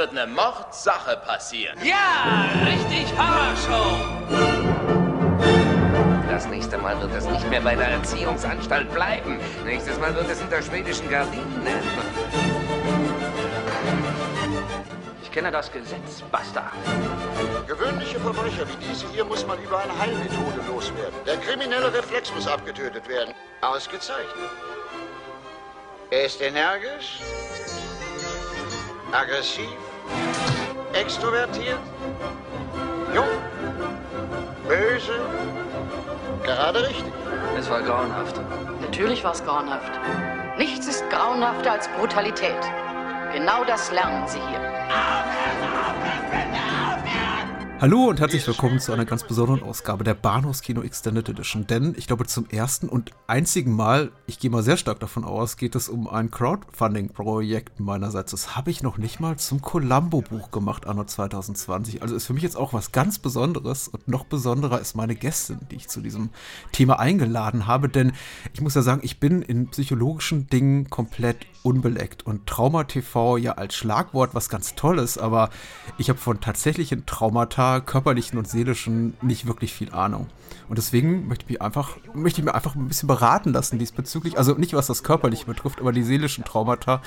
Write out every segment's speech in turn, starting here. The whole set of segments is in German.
wird eine Mordsache passieren. Ja, richtig Horrorshow. Das nächste Mal wird es nicht mehr bei der Erziehungsanstalt bleiben. Nächstes Mal wird es hinter schwedischen Gardinen enden. Ich kenne das Gesetz, Basta. Gewöhnliche Verbrecher wie diese hier muss man über eine Heilmethode loswerden. Der kriminelle Reflex muss abgetötet werden. Ausgezeichnet. Er ist energisch, aggressiv, extrovertiert, jung, böse, gerade richtig. Es war grauenhaft. Natürlich war es grauenhaft. Nichts ist grauenhafter als Brutalität. Genau das lernen Sie hier. Hallo und herzlich willkommen zu einer ganz besonderen Ausgabe der Bahnhofskino Extended Edition. Denn ich glaube, zum ersten und einzigen Mal, ich gehe mal sehr stark davon aus, geht es um ein Crowdfunding-Projekt meinerseits. Das habe ich noch nicht mal zum Columbo-Buch gemacht, anno 2020. Also ist für mich jetzt auch was ganz Besonderes und noch besonderer ist meine Gästin, die ich zu diesem Thema eingeladen habe. Denn ich muss ja sagen, ich bin in psychologischen Dingen komplett unbeleckt und Trauma TV ja als Schlagwort was ganz Tolles, aber ich habe von tatsächlichen Traumata, körperlichen und seelischen, nicht wirklich viel Ahnung. Und deswegen möchte ich mich einfach, möchte ich mir einfach ein bisschen beraten lassen diesbezüglich, also nicht was das körperliche betrifft, aber die seelischen Traumata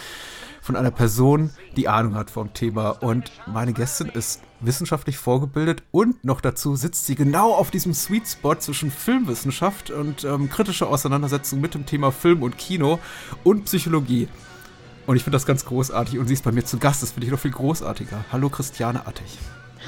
von einer Person, die Ahnung hat vom Thema. Und meine Gästin ist wissenschaftlich vorgebildet und noch dazu sitzt sie genau auf diesem Sweet Spot zwischen Filmwissenschaft und ähm, kritischer Auseinandersetzung mit dem Thema Film und Kino und Psychologie. Und ich finde das ganz großartig und sie ist bei mir zu Gast, das finde ich noch viel großartiger. Hallo Christiane Attich.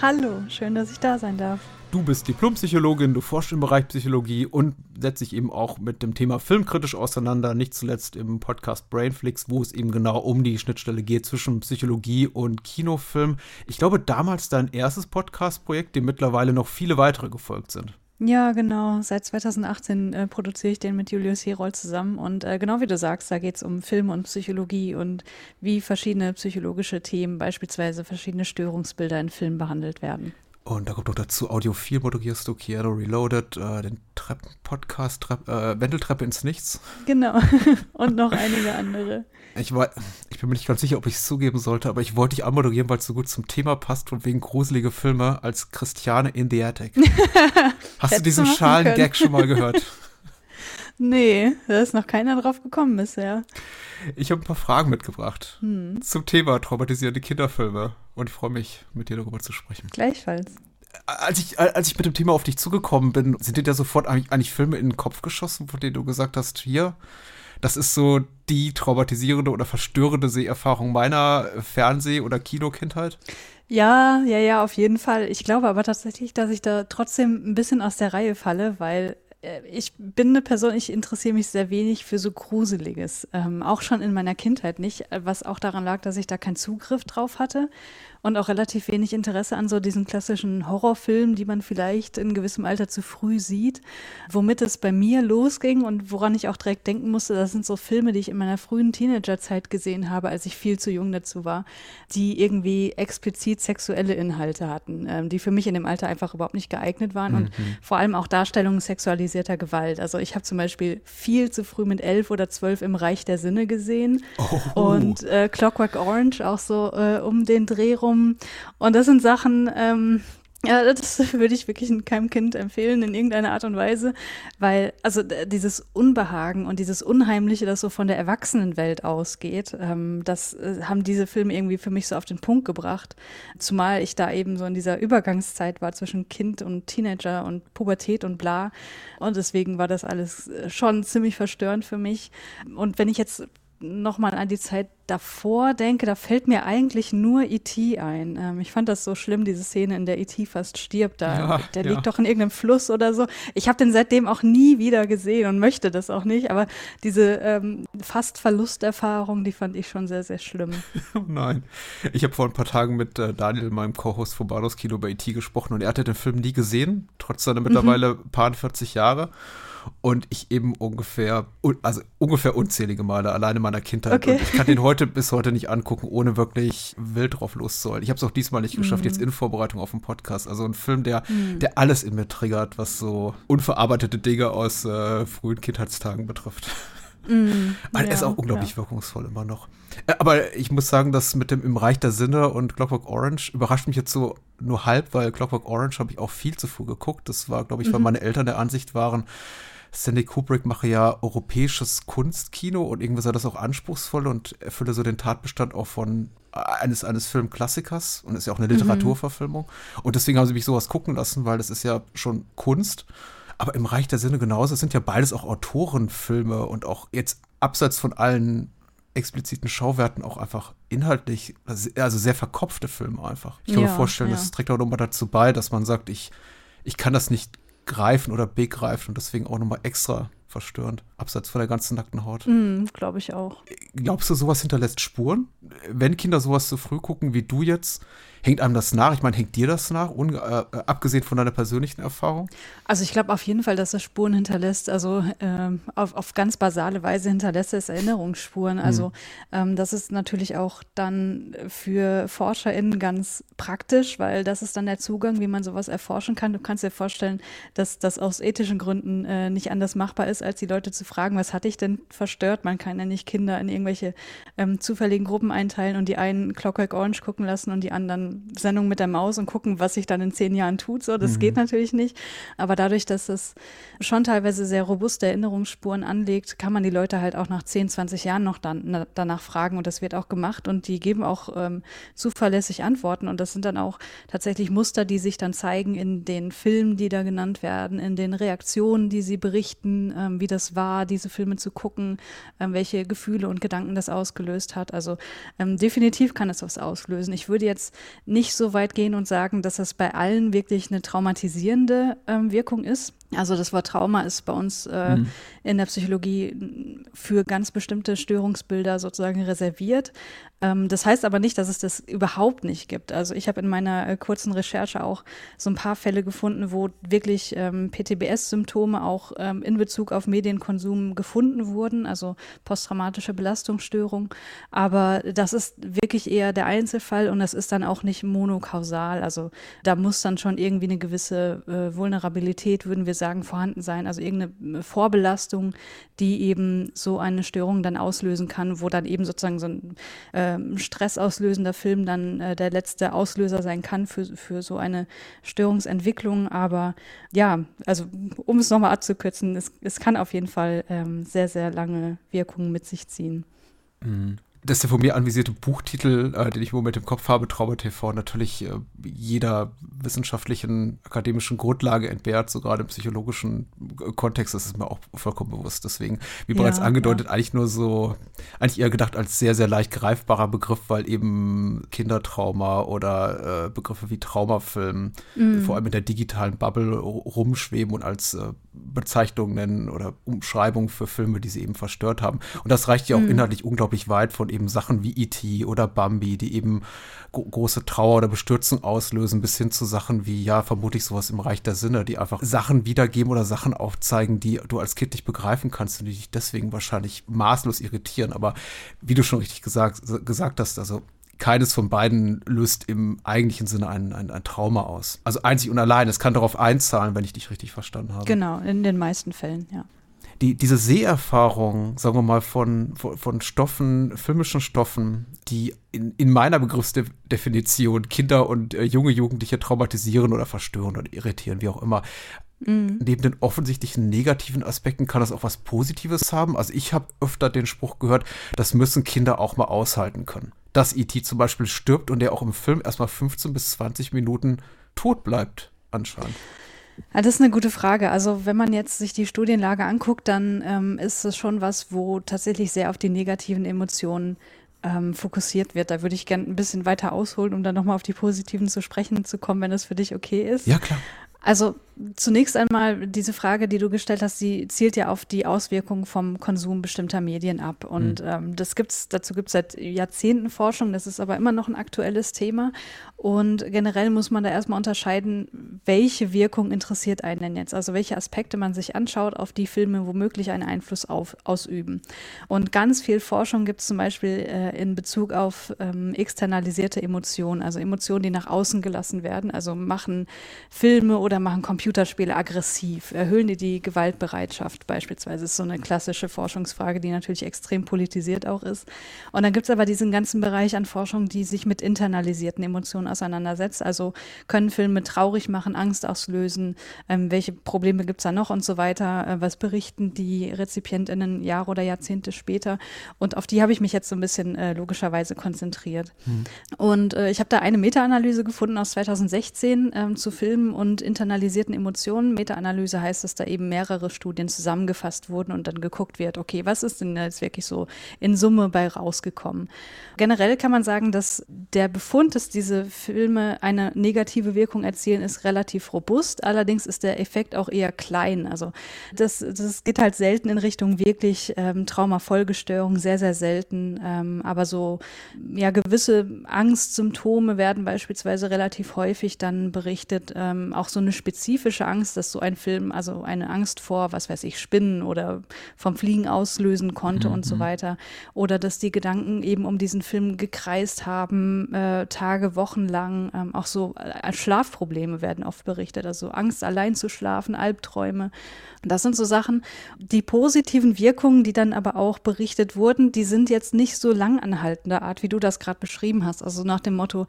Hallo, schön, dass ich da sein darf. Du bist Diplompsychologin, du forschst im Bereich Psychologie und setzt dich eben auch mit dem Thema filmkritisch auseinander, nicht zuletzt im Podcast Brainflix, wo es eben genau um die Schnittstelle geht zwischen Psychologie und Kinofilm. Ich glaube, damals dein erstes Podcast-Projekt, dem mittlerweile noch viele weitere gefolgt sind. Ja, genau. Seit 2018 äh, produziere ich den mit Julius Herold zusammen. Und äh, genau wie du sagst, da geht es um Film und Psychologie und wie verschiedene psychologische Themen, beispielsweise verschiedene Störungsbilder in Filmen behandelt werden. Und da kommt noch dazu, Audiophil moderierst du, Keanu Reloaded, äh, den Treppen-Podcast, Trepp, äh, Wendeltreppe ins Nichts. Genau. Und noch einige andere. Ich, war, ich bin mir nicht ganz sicher, ob ich es zugeben sollte, aber ich wollte dich anmoderieren, weil es so gut zum Thema passt und wegen gruselige Filme als Christiane in the Attic. Hast du diesen Schalen-Gag schon mal gehört? Nee, da ist noch keiner drauf gekommen bisher. Ich habe ein paar Fragen mitgebracht Hm. zum Thema traumatisierende Kinderfilme und ich freue mich, mit dir darüber zu sprechen. Gleichfalls. Als ich, als ich mit dem Thema auf dich zugekommen bin, sind dir da sofort eigentlich, eigentlich Filme in den Kopf geschossen, von denen du gesagt hast, hier, das ist so die traumatisierende oder verstörende Seherfahrung meiner Fernseh- oder Kinokindheit? Ja, ja, ja, auf jeden Fall. Ich glaube aber tatsächlich, dass ich da trotzdem ein bisschen aus der Reihe falle, weil äh, ich bin eine Person, ich interessiere mich sehr wenig für so Gruseliges. Ähm, auch schon in meiner Kindheit nicht, äh, was auch daran lag, dass ich da keinen Zugriff drauf hatte und auch relativ wenig Interesse an so diesen klassischen Horrorfilmen, die man vielleicht in gewissem Alter zu früh sieht. Womit es bei mir losging und woran ich auch direkt denken musste, das sind so Filme, die ich in meiner frühen Teenagerzeit gesehen habe, als ich viel zu jung dazu war, die irgendwie explizit sexuelle Inhalte hatten, ähm, die für mich in dem Alter einfach überhaupt nicht geeignet waren und vor allem auch Darstellungen sexualisierter Gewalt. Also ich habe zum Beispiel viel zu früh mit elf oder zwölf im Reich der Sinne gesehen Oh. und äh, Clockwork Orange auch so äh, um den Dreh rum. Und das sind Sachen, ähm, ja, das würde ich wirklich keinem Kind empfehlen in irgendeiner Art und Weise, weil also dieses Unbehagen und dieses Unheimliche, das so von der Erwachsenenwelt ausgeht, ähm, das äh, haben diese Filme irgendwie für mich so auf den Punkt gebracht. Zumal ich da eben so in dieser Übergangszeit war zwischen Kind und Teenager und Pubertät und bla. Und deswegen war das alles äh, schon ziemlich verstörend für mich. Und wenn ich jetzt nochmal an die Zeit davor denke, da fällt mir eigentlich nur E.T. ein. Ähm, ich fand das so schlimm, diese Szene, in der E.T. fast stirbt. Da, Ja, der ja. liegt doch in irgendeinem Fluss oder so. Ich habe den seitdem auch nie wieder gesehen und möchte das auch nicht. Aber diese ähm, fast Verlusterfahrung, die fand ich schon sehr, sehr schlimm. Oh nein. Ich habe vor ein paar Tagen mit äh, Daniel, meinem Co-Host vom Bahnhofs Kino bei E.T. gesprochen und er hatte den Film nie gesehen, trotz seiner mittlerweile paar 40 Jahre. Und ich eben ungefähr, un- also ungefähr unzählige Male alleine in meiner Kindheit. Okay. Und ich kann den heute bis heute nicht angucken, ohne wirklich wild drauf loszuholen. Ich habe es auch diesmal nicht geschafft, jetzt in Vorbereitung auf den Podcast. Also ein Film, der, der alles in mir triggert, was so unverarbeitete Dinge aus äh, frühen Kindheitstagen betrifft. Mm, ja, ist auch unglaublich ja. wirkungsvoll immer noch. Äh, aber ich muss sagen, dass mit dem Im Reich der Sinne und Clockwork Orange überrascht mich jetzt so nur halb, weil Clockwork Orange habe ich auch viel zu früh geguckt. Das war, glaube ich, weil mhm. meine Eltern der Ansicht waren, Stanley Kubrick mache ja europäisches Kunstkino und irgendwie sei das auch anspruchsvoll und erfülle so den Tatbestand auch von eines, eines Filmklassikers und ist ja auch eine mhm. Literaturverfilmung. Mhm. Und deswegen haben sie mich sowas gucken lassen, weil das ist ja schon Kunst. Aber im Reich der Sinne genauso. Es sind ja beides auch Autorenfilme und auch jetzt abseits von allen expliziten Schauwerten auch einfach inhaltlich, also sehr verkopfte Filme einfach. Ich kann ja, mir vorstellen, ja. das trägt auch nochmal dazu bei, dass man sagt, ich, ich kann das nicht greifen oder begreifen und deswegen auch nochmal extra verstörend, abseits von der ganzen nackten Haut. Mm, Glaube ich auch. Glaubst du, sowas hinterlässt Spuren? Wenn Kinder sowas zu früh gucken wie du jetzt, Hängt einem das nach? Ich meine, hängt dir das nach, äh, abgesehen von deiner persönlichen Erfahrung? Also ich glaube auf jeden Fall, dass es Spuren hinterlässt. Also ähm, auf, auf ganz basale Weise hinterlässt es Erinnerungsspuren. Also mhm. ähm, das ist natürlich auch dann für ForscherInnen ganz praktisch, weil das ist dann der Zugang, wie man sowas erforschen kann. Du kannst dir vorstellen, dass das aus ethischen Gründen äh, nicht anders machbar ist, als die Leute zu fragen, was hatte ich denn verstört? Man kann ja nicht Kinder in irgendwelche ähm, zufälligen Gruppen einteilen und die einen Clockwork Orange gucken lassen und die anderen Sendung mit der Maus und gucken, was sich dann in zehn Jahren tut. So, das mhm. geht natürlich nicht. Aber dadurch, dass es schon teilweise sehr robuste Erinnerungsspuren anlegt, kann man die Leute halt auch nach 10, 20 Jahren noch dann, danach fragen. Und das wird auch gemacht und die geben auch ähm, zuverlässig Antworten. Und das sind dann auch tatsächlich Muster, die sich dann zeigen in den Filmen, die da genannt werden, in den Reaktionen, die sie berichten, ähm, wie das war, diese Filme zu gucken, ähm, welche Gefühle und Gedanken das ausgelöst hat. Also ähm, definitiv kann es was auslösen. Ich würde jetzt nicht so weit gehen und sagen, dass das bei allen wirklich eine traumatisierende ähm, Wirkung ist. Also das Wort Trauma ist bei uns äh, mhm. in der Psychologie für ganz bestimmte Störungsbilder sozusagen reserviert. Ähm, das heißt aber nicht, dass es das überhaupt nicht gibt. Also ich habe in meiner äh, kurzen Recherche auch so ein paar Fälle gefunden, wo wirklich ähm, PTBS-Symptome auch ähm, in Bezug auf Medienkonsum gefunden wurden, also posttraumatische Belastungsstörung. Aber das ist wirklich eher der Einzelfall und das ist dann auch nicht monokausal. Also da muss dann schon irgendwie eine gewisse äh, Vulnerabilität, würden wir sagen, vorhanden sein. Also irgendeine Vorbelastung, die eben so eine Störung dann auslösen kann, wo dann eben sozusagen so ein äh, stressauslösender Film dann äh, der letzte Auslöser sein kann für, für so eine Störungsentwicklung. Aber ja, also um es nochmal abzukürzen, es, es kann auf jeden Fall ähm, sehr, sehr lange Wirkungen mit sich ziehen. Mhm dass der von mir anvisierte Buchtitel, äh, den ich im Moment im Kopf habe, Trauma TV, natürlich äh, jeder wissenschaftlichen, akademischen Grundlage entbehrt, so gerade im psychologischen äh, Kontext, das ist mir auch vollkommen bewusst. Deswegen, wie ja, bereits angedeutet, ja. eigentlich nur so, eigentlich eher gedacht als sehr, sehr leicht greifbarer Begriff, weil eben Kindertrauma oder äh, Begriffe wie Traumafilm mhm. vor allem in der digitalen Bubble rumschweben und als äh, Bezeichnung nennen oder Umschreibung für Filme, die sie eben verstört haben. Und das reicht ja auch mhm. inhaltlich unglaublich weit von eben Sachen wie E.T. oder Bambi, die eben große Trauer oder Bestürzung auslösen, bis hin zu Sachen wie, ja, vermutlich sowas im Reich der Sinne, die einfach Sachen wiedergeben oder Sachen aufzeigen, die du als Kind nicht begreifen kannst und die dich deswegen wahrscheinlich maßlos irritieren. Aber wie du schon richtig gesagt, gesagt hast, also keines von beiden löst im eigentlichen Sinne ein, ein, ein, Trauma aus. Also einzig und allein. Es kann darauf einzahlen, wenn ich dich richtig verstanden habe. Genau, in den meisten Fällen, ja die, diese Seherfahrung, sagen wir mal, von, von, Stoffen, filmischen Stoffen, die in, in meiner Begriffsdefinition Kinder und äh, junge Jugendliche traumatisieren oder verstören oder irritieren, wie auch immer. Mhm. Neben den offensichtlichen negativen Aspekten kann das auch was Positives haben. Also ich habe öfter den Spruch gehört, das müssen Kinder auch mal aushalten können. Dass E.T. zum Beispiel stirbt und der auch im Film erstmal 15 bis 20 Minuten tot bleibt, anscheinend. Ja, das ist eine gute Frage. Also wenn man jetzt sich die Studienlage anguckt, dann ähm, ist es schon was, wo tatsächlich sehr auf die negativen Emotionen ähm, fokussiert wird. Da würde ich gerne ein bisschen weiter ausholen, um dann nochmal auf die positiven zu sprechen zu kommen, wenn das für dich okay ist. Ja, klar. Also zunächst einmal diese Frage, die du gestellt hast, die zielt ja auf die Auswirkungen vom Konsum bestimmter Medien ab. Und mhm. ähm, das gibt's, dazu gibt es seit Jahrzehnten Forschung, das ist aber immer noch ein aktuelles Thema. Und generell muss man da erstmal unterscheiden, welche Wirkung interessiert einen denn jetzt? Also welche Aspekte man sich anschaut, auf die Filme womöglich einen Einfluss auf, ausüben. Und ganz viel Forschung gibt es zum Beispiel äh, in Bezug auf ähm, externalisierte Emotionen, also Emotionen, die nach außen gelassen werden. Also machen Filme oder oder machen Computerspiele aggressiv, erhöhen die die Gewaltbereitschaft beispielsweise. Das ist so eine klassische Forschungsfrage, die natürlich extrem politisiert auch ist. Und dann gibt es aber diesen ganzen Bereich an Forschung, die sich mit internalisierten Emotionen auseinandersetzt. Also können Filme traurig machen, Angst auslösen, ähm, welche Probleme gibt es da noch und so weiter, äh, was berichten die RezipientInnen Jahre oder Jahrzehnte später. Und auf die habe ich mich jetzt so ein bisschen äh, logischerweise konzentriert. Hm. Und äh, ich habe da eine Meta-Analyse gefunden aus 2016 ähm, zu Filmen und internalisierten Emotionen. Meta-Analyse heißt, dass da eben mehrere Studien zusammengefasst wurden und dann geguckt wird, okay, was ist denn jetzt wirklich so in Summe bei rausgekommen? Generell kann man sagen, dass der Befund, dass diese Filme eine negative Wirkung erzielen, ist relativ robust. Allerdings ist der Effekt auch eher klein. Also das, das geht halt selten in Richtung wirklich ähm, Traumafolgestörung, sehr, sehr selten. Ähm, aber so, ja, gewisse Angstsymptome werden beispielsweise relativ häufig dann berichtet. Ähm, auch so eine spezifische Angst, dass so ein Film, also eine Angst vor, was weiß ich, Spinnen oder vom Fliegen auslösen konnte mhm. und so mhm. weiter. Oder dass die Gedanken eben um diesen Film gekreist haben, äh, Tage, Wochen lang. Ähm, auch so äh, Schlafprobleme werden oft berichtet. Also Angst, allein zu schlafen, Albträume. Das sind so Sachen, die positiven Wirkungen, die dann aber auch berichtet wurden, die sind jetzt nicht so langanhaltender Art, wie du das gerade beschrieben hast. Also nach dem Motto,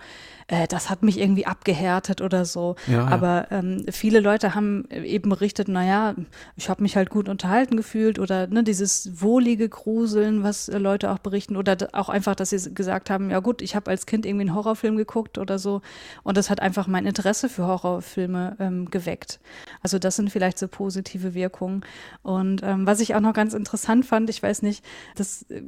äh, das hat mich irgendwie abgehärtet oder so. Ja, ja. Aber ähm, viele Leute haben eben berichtet, naja, ich habe mich halt gut unterhalten gefühlt oder ne, dieses wohlige Gruseln, was äh, Leute auch berichten oder auch einfach, dass sie gesagt haben, ja gut, ich habe als Kind irgendwie einen Horrorfilm geguckt oder so und das hat einfach mein Interesse für Horrorfilme ähm, geweckt. Also das sind vielleicht so positive Wirkungen. Und ähm, was ich auch noch ganz interessant fand, ich weiß nicht, das äh,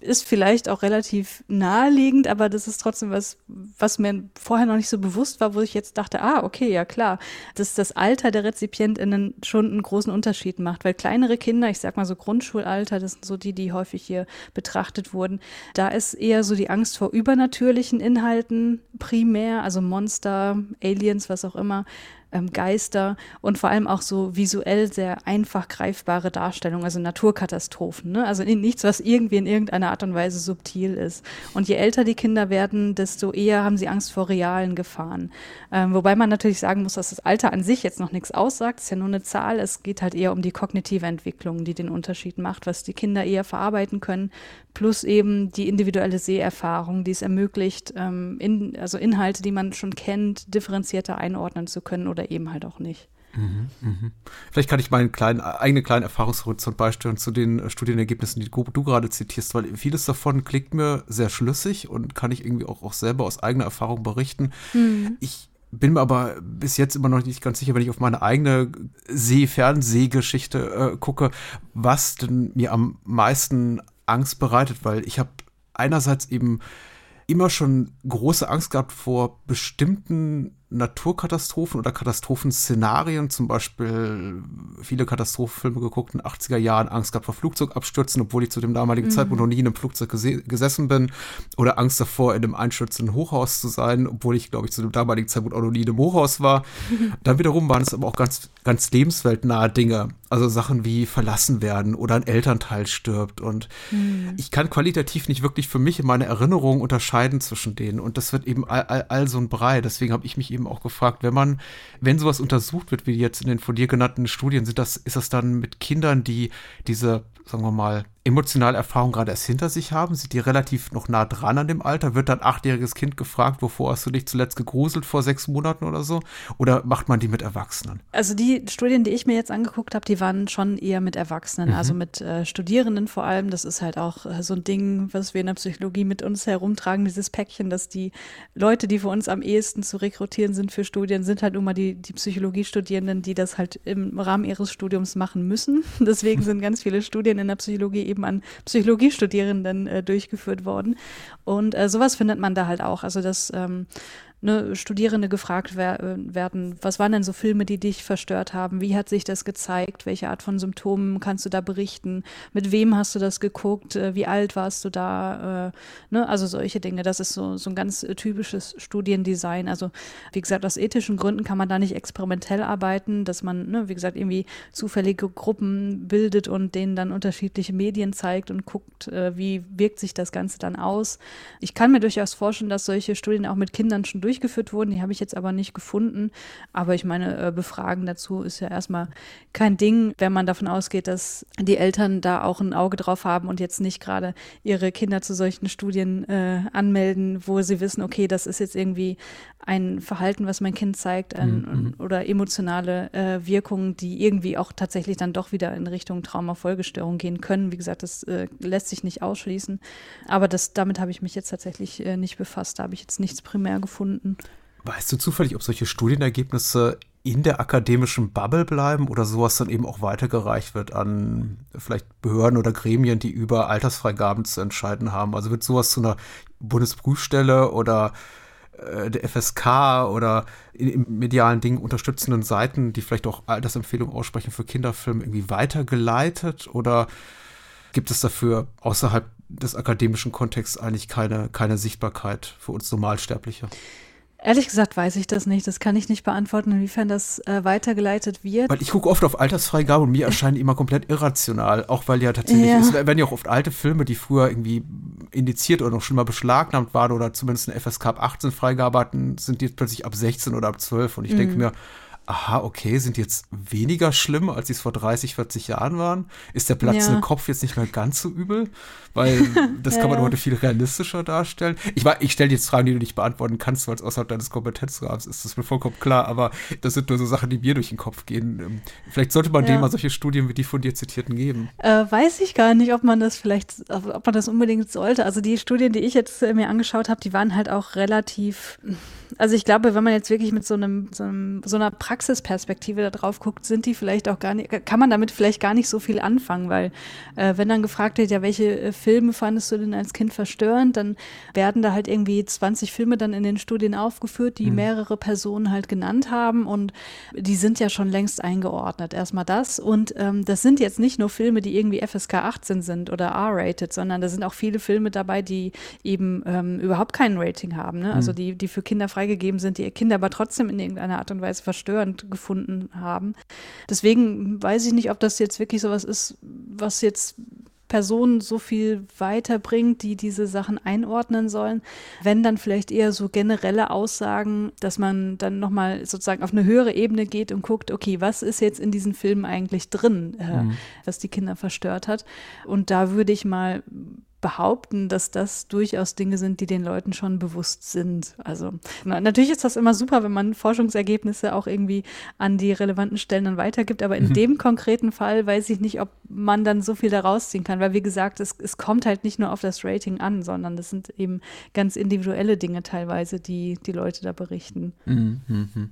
ist vielleicht auch relativ naheliegend, aber das ist trotzdem was, was mir vorher noch nicht so bewusst war, wo ich jetzt dachte, ah, okay, ja klar, dass das Alter der RezipientInnen schon einen großen Unterschied macht, weil kleinere Kinder, ich sag mal so Grundschulalter, das sind so die, die häufig hier betrachtet wurden, da ist eher so die Angst vor übernatürlichen Inhalten primär, also Monster, Aliens, was auch immer, ähm, Geister und vor allem auch so visuell sehr einfach greifbare Darstellungen, also Naturkatastrophen. Ne? Also nichts, was irgendwie in irgendeiner Art und Weise subtil ist. Und je älter die Kinder werden, desto eher haben sie Angst vor realen Gefahren. Ähm, wobei man natürlich sagen muss, dass das Alter an sich jetzt noch nichts aussagt. Es ist ja nur eine Zahl. Es geht halt eher um die kognitive Entwicklung, die den Unterschied macht, was die Kinder eher verarbeiten können, plus eben die individuelle Seherfahrung, die es ermöglicht, ähm, in, also Inhalte, die man schon kennt, differenzierter einordnen zu können oder eben halt auch nicht. Mhm, mh. Vielleicht kann ich meinen kleinen, eigenen kleinen Erfahrungshorizont beisteuern zu den äh, Studienergebnissen, die du gerade zitierst, weil vieles davon klingt mir sehr schlüssig und kann ich irgendwie auch, auch selber aus eigener Erfahrung berichten. Mhm. Ich bin mir aber bis jetzt immer noch nicht ganz sicher, wenn ich auf meine eigene See-Fernsehgeschichte äh, gucke, was denn mir am meisten Angst bereitet, weil ich habe einerseits eben immer schon große Angst gehabt vor bestimmten Naturkatastrophen oder Katastrophenszenarien, zum Beispiel viele Katastrophenfilme geguckt in den 80er Jahren, Angst gehabt vor Flugzeugabstürzen, obwohl ich zu dem damaligen mhm. Zeitpunkt noch nie in einem Flugzeug gesessen bin, oder Angst davor, in einem einstürzenden Hochhaus zu sein, obwohl ich, glaube ich, zu dem damaligen Zeitpunkt auch noch nie in einem Hochhaus war. Dann wiederum waren es aber auch ganz, ganz lebensweltnahe Dinge, also Sachen wie verlassen werden oder ein Elternteil stirbt. Und mhm. ich kann qualitativ nicht wirklich für mich in meiner Erinnerung unterscheiden zwischen denen. Und das wird eben all, all, all so ein Brei. Deswegen habe ich mich eben auch gefragt, wenn man, wenn sowas untersucht wird, wie jetzt in den von dir genannten Studien, sind das, ist das dann mit Kindern, die diese, sagen wir mal, emotionale Erfahrung gerade erst hinter sich haben? Sind die relativ noch nah dran an dem Alter? Wird dann achtjähriges Kind gefragt, wovor hast du dich zuletzt gegruselt vor sechs Monaten oder so? Oder macht man die mit Erwachsenen? Also die Studien, die ich mir jetzt angeguckt habe, die waren schon eher mit Erwachsenen, mhm. also mit äh, Studierenden vor allem. Das ist halt auch äh, so ein Ding, was wir in der Psychologie mit uns herumtragen, dieses Päckchen, dass die Leute, die für uns am ehesten zu rekrutieren sind für Studien, sind halt immer die, die Psychologiestudierenden, die das halt im Rahmen ihres Studiums machen müssen. Deswegen sind ganz viele Studien in der Psychologie eben eben an Psychologiestudierenden äh, durchgeführt worden. Und äh, sowas findet man da halt auch. Also dass ähm, ne, Studierende gefragt wer äh, werden, was waren denn so Filme, die dich verstört haben? Wie hat sich das gezeigt? Welche Art von Symptomen kannst du da berichten? Mit wem hast du das geguckt? Äh, wie alt warst du da? Äh, ne? Also solche Dinge. Das ist so, so ein ganz typisches Studiendesign. Also wie gesagt, aus ethischen Gründen kann man da nicht experimentell arbeiten, dass man, ne, wie gesagt, irgendwie zufällige Gruppen bildet und denen dann unterschiedliche Medien zeigt und guckt, wie wirkt sich das Ganze dann aus. Ich kann mir durchaus vorstellen, dass solche Studien auch mit Kindern schon durch durchgeführt wurden. Die habe ich jetzt aber nicht gefunden. Aber ich meine, äh, Befragen dazu ist ja erstmal kein Ding, wenn man davon ausgeht, dass die Eltern da auch ein Auge drauf haben und jetzt nicht gerade ihre Kinder zu solchen Studien äh, anmelden, wo sie wissen, okay, das ist jetzt irgendwie ein Verhalten, was mein Kind zeigt ein, mhm. oder emotionale äh, Wirkungen, die irgendwie auch tatsächlich dann doch wieder in Richtung Traumafolgestörung gehen können. Wie gesagt, das äh, lässt sich nicht ausschließen. Aber das, damit habe ich mich jetzt tatsächlich äh, nicht befasst. Da habe ich jetzt nichts primär gefunden. Weißt du zufällig, ob solche Studienergebnisse in der akademischen Bubble bleiben oder sowas dann eben auch weitergereicht wird an vielleicht Behörden oder Gremien, die über Altersfreigaben zu entscheiden haben? Also wird sowas zu einer Bundesprüfstelle oder äh, der FSK oder im medialen Ding unterstützenden Seiten, die vielleicht auch Altersempfehlungen aussprechen für Kinderfilme, irgendwie weitergeleitet? Oder gibt es dafür außerhalb des akademischen Kontexts eigentlich keine, keine Sichtbarkeit für uns Normalsterbliche? Ehrlich gesagt weiß ich das nicht. Das kann ich nicht beantworten, inwiefern das äh, weitergeleitet wird. Weil ich gucke oft auf Altersfreigabe und mir erscheinen die immer komplett irrational. Auch weil ja tatsächlich, ja. es werden ja auch oft alte Filme, die früher irgendwie indiziert oder noch schon mal beschlagnahmt waren oder zumindest eine FSK ab 18 Freigabe hatten, sind jetzt plötzlich ab 16 oder ab 12. Und ich mhm. denke mir, aha, okay, sind jetzt weniger schlimm, als sie es vor 30, 40 Jahren waren? Ist der platzende ja. Kopf jetzt nicht mehr ganz so übel? Weil das ja, kann man ja. heute viel realistischer darstellen. Ich, ich stelle jetzt Fragen, die du nicht beantworten kannst, weil es außerhalb deines Kompetenzrahmens ist. Das ist mir vollkommen klar, aber das sind nur so Sachen, die mir durch den Kopf gehen. Ähm, vielleicht sollte man dem mal solche Studien wie die von dir zitierten geben. Äh, weiß ich gar nicht, ob man das vielleicht, ob man das unbedingt sollte. Also die Studien, die ich jetzt äh, mir angeschaut habe, die waren halt auch relativ, also ich glaube, wenn man jetzt wirklich mit so einem, so, einem, so einer Praxis Praxisperspektive da drauf guckt, sind die vielleicht auch gar nicht, kann man damit vielleicht gar nicht so viel anfangen, weil äh, wenn dann gefragt wird, ja, welche äh, Filme fandest du denn als Kind verstörend, dann werden da halt irgendwie 20 Filme dann in den Studien aufgeführt, die mhm. mehrere Personen halt genannt haben und die sind ja schon längst eingeordnet. Erstmal das und ähm, das sind jetzt nicht nur Filme, die irgendwie FSK 18 sind oder R-rated, sondern da sind auch viele Filme dabei, die eben ähm, überhaupt kein Rating haben, ne? also mhm. die, die für Kinder freigegeben sind, die ihr Kinder aber trotzdem in irgendeiner Art und Weise verstören Deutschland gefunden haben. Deswegen weiß ich nicht, ob das jetzt wirklich sowas ist, was jetzt Personen so viel weiterbringt, die diese Sachen einordnen sollen. Wenn dann vielleicht eher so generelle Aussagen, dass man dann nochmal sozusagen auf eine höhere Ebene geht und guckt, okay, was ist jetzt in diesen Filmen eigentlich drin, äh, mhm. was die Kinder verstört hat. Und da würde ich mal behaupten, dass das durchaus Dinge sind, die den Leuten schon bewusst sind. Also na, natürlich ist das immer super, wenn man Forschungsergebnisse auch irgendwie an die relevanten Stellen dann weitergibt, aber in mhm. dem konkreten Fall weiß ich nicht, ob man dann so viel daraus ziehen kann, weil wie gesagt, es, es kommt halt nicht nur auf das Rating an, sondern das sind eben ganz individuelle Dinge teilweise, die die Leute da berichten. Mhm. mhm.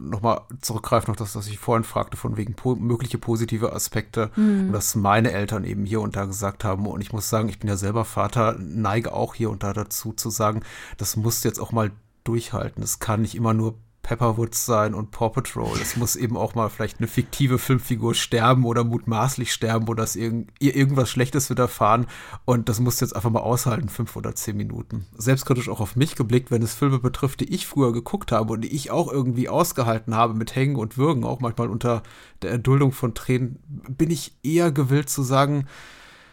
Nochmal zurückgreifen auf das, was ich vorhin fragte, von wegen po mögliche positive Aspekte mhm. und dass meine Eltern eben hier und da gesagt haben und ich muss sagen, ich bin ja selber Vater, neige auch hier und da dazu zu sagen, das musst du jetzt auch mal durchhalten. Es kann nicht immer nur Pepperwoods sein und Paw Patrol. Es muss eben auch mal vielleicht eine fiktive Filmfigur sterben oder mutmaßlich sterben, wo das irg ihr irgendwas Schlechtes widerfahren. Und das musst du jetzt einfach mal aushalten, fünf oder zehn Minuten. Selbstkritisch auch auf mich geblickt, wenn es Filme betrifft, die ich früher geguckt habe und die ich auch irgendwie ausgehalten habe mit Hängen und Würgen, auch manchmal unter der Erduldung von Tränen, bin ich eher gewillt zu sagen,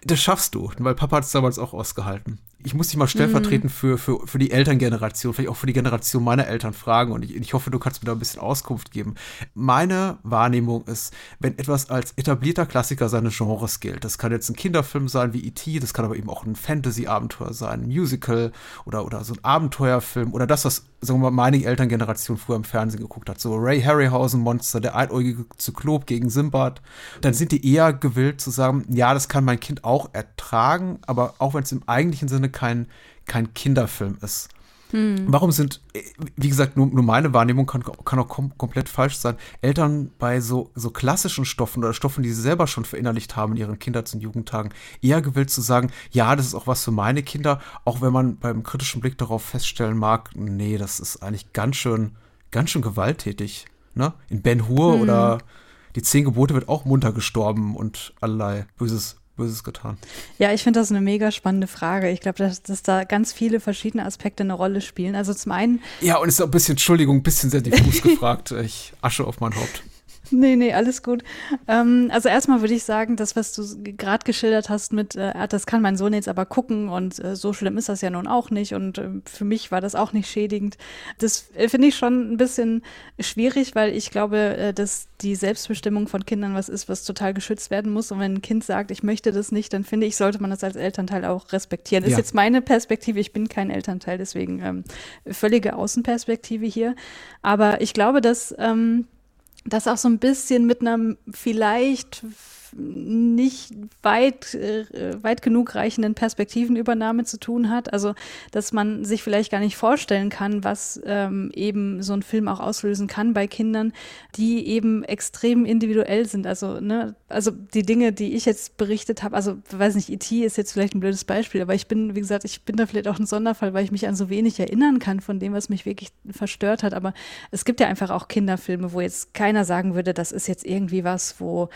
das schaffst du, weil Papa hat es damals auch ausgehalten ich muss dich mal stellvertretend mhm. für, für, für die Elterngeneration, vielleicht auch für die Generation meiner Eltern fragen und ich, ich hoffe, du kannst mir da ein bisschen Auskunft geben. Meine Wahrnehmung ist, wenn etwas als etablierter Klassiker seines Genres gilt, das kann jetzt ein Kinderfilm sein wie E.T., das kann aber eben auch ein Fantasy-Abenteuer sein, ein Musical oder, oder so ein Abenteuerfilm oder das, was, sagen wir mal, meine Elterngeneration früher im Fernsehen geguckt hat, so Ray Harryhausen Monster, der einäugige Zyklop gegen Simbad, dann sind die eher gewillt zu sagen, ja, das kann mein Kind auch ertragen, aber auch wenn es im eigentlichen Sinne kein, kein Kinderfilm ist. Hm. Warum sind, wie gesagt, nur, nur meine Wahrnehmung kann, kann auch kom komplett falsch sein, Eltern bei so, so klassischen Stoffen oder Stoffen, die sie selber schon verinnerlicht haben in ihren Kindheits- und Jugendtagen, eher gewillt zu sagen, ja, das ist auch was für meine Kinder, auch wenn man beim kritischen Blick darauf feststellen mag, nee, das ist eigentlich ganz schön, ganz schön gewalttätig. Ne? In Ben Hur hm. oder die Zehn Gebote wird auch munter gestorben und allerlei Böses Böses getan? Ja, ich finde das eine mega spannende Frage. Ich glaube, dass, dass, da ganz viele verschiedene Aspekte eine Rolle spielen. Also zum einen. Ja, und es ist auch ein bisschen, Entschuldigung, ein bisschen sehr diffus gefragt. Ich Asche auf mein Haupt. Nee, nee, alles gut. Ähm, also erstmal würde ich sagen, das, was du gerade geschildert hast mit, äh, das kann mein Sohn jetzt aber gucken und äh, so schlimm ist das ja nun auch nicht und äh, für mich war das auch nicht schädigend. Das äh, finde ich schon ein bisschen schwierig, weil ich glaube, äh, dass die Selbstbestimmung von Kindern was ist, was total geschützt werden muss. Und wenn ein Kind sagt, ich möchte das nicht, dann finde ich, sollte man das als Elternteil auch respektieren. Ja. Ist jetzt meine Perspektive, ich bin kein Elternteil, deswegen ähm, völlige Außenperspektive hier. Aber ich glaube, dass ähm, das auch so ein bisschen mit einer vielleicht nicht weit, äh, weit genug reichenden Perspektivenübernahme zu tun hat. Also, dass man sich vielleicht gar nicht vorstellen kann, was ähm, eben so ein Film auch auslösen kann bei Kindern, die eben extrem individuell sind. Also, ne, also die Dinge, die ich jetzt berichtet habe, also weiß nicht, E.T. ist jetzt vielleicht ein blödes Beispiel, aber ich bin, wie gesagt, ich bin da vielleicht auch ein Sonderfall, weil ich mich an so wenig erinnern kann von dem, was mich wirklich verstört hat. Aber es gibt ja einfach auch Kinderfilme, wo jetzt keiner sagen würde, das ist jetzt irgendwie was, wo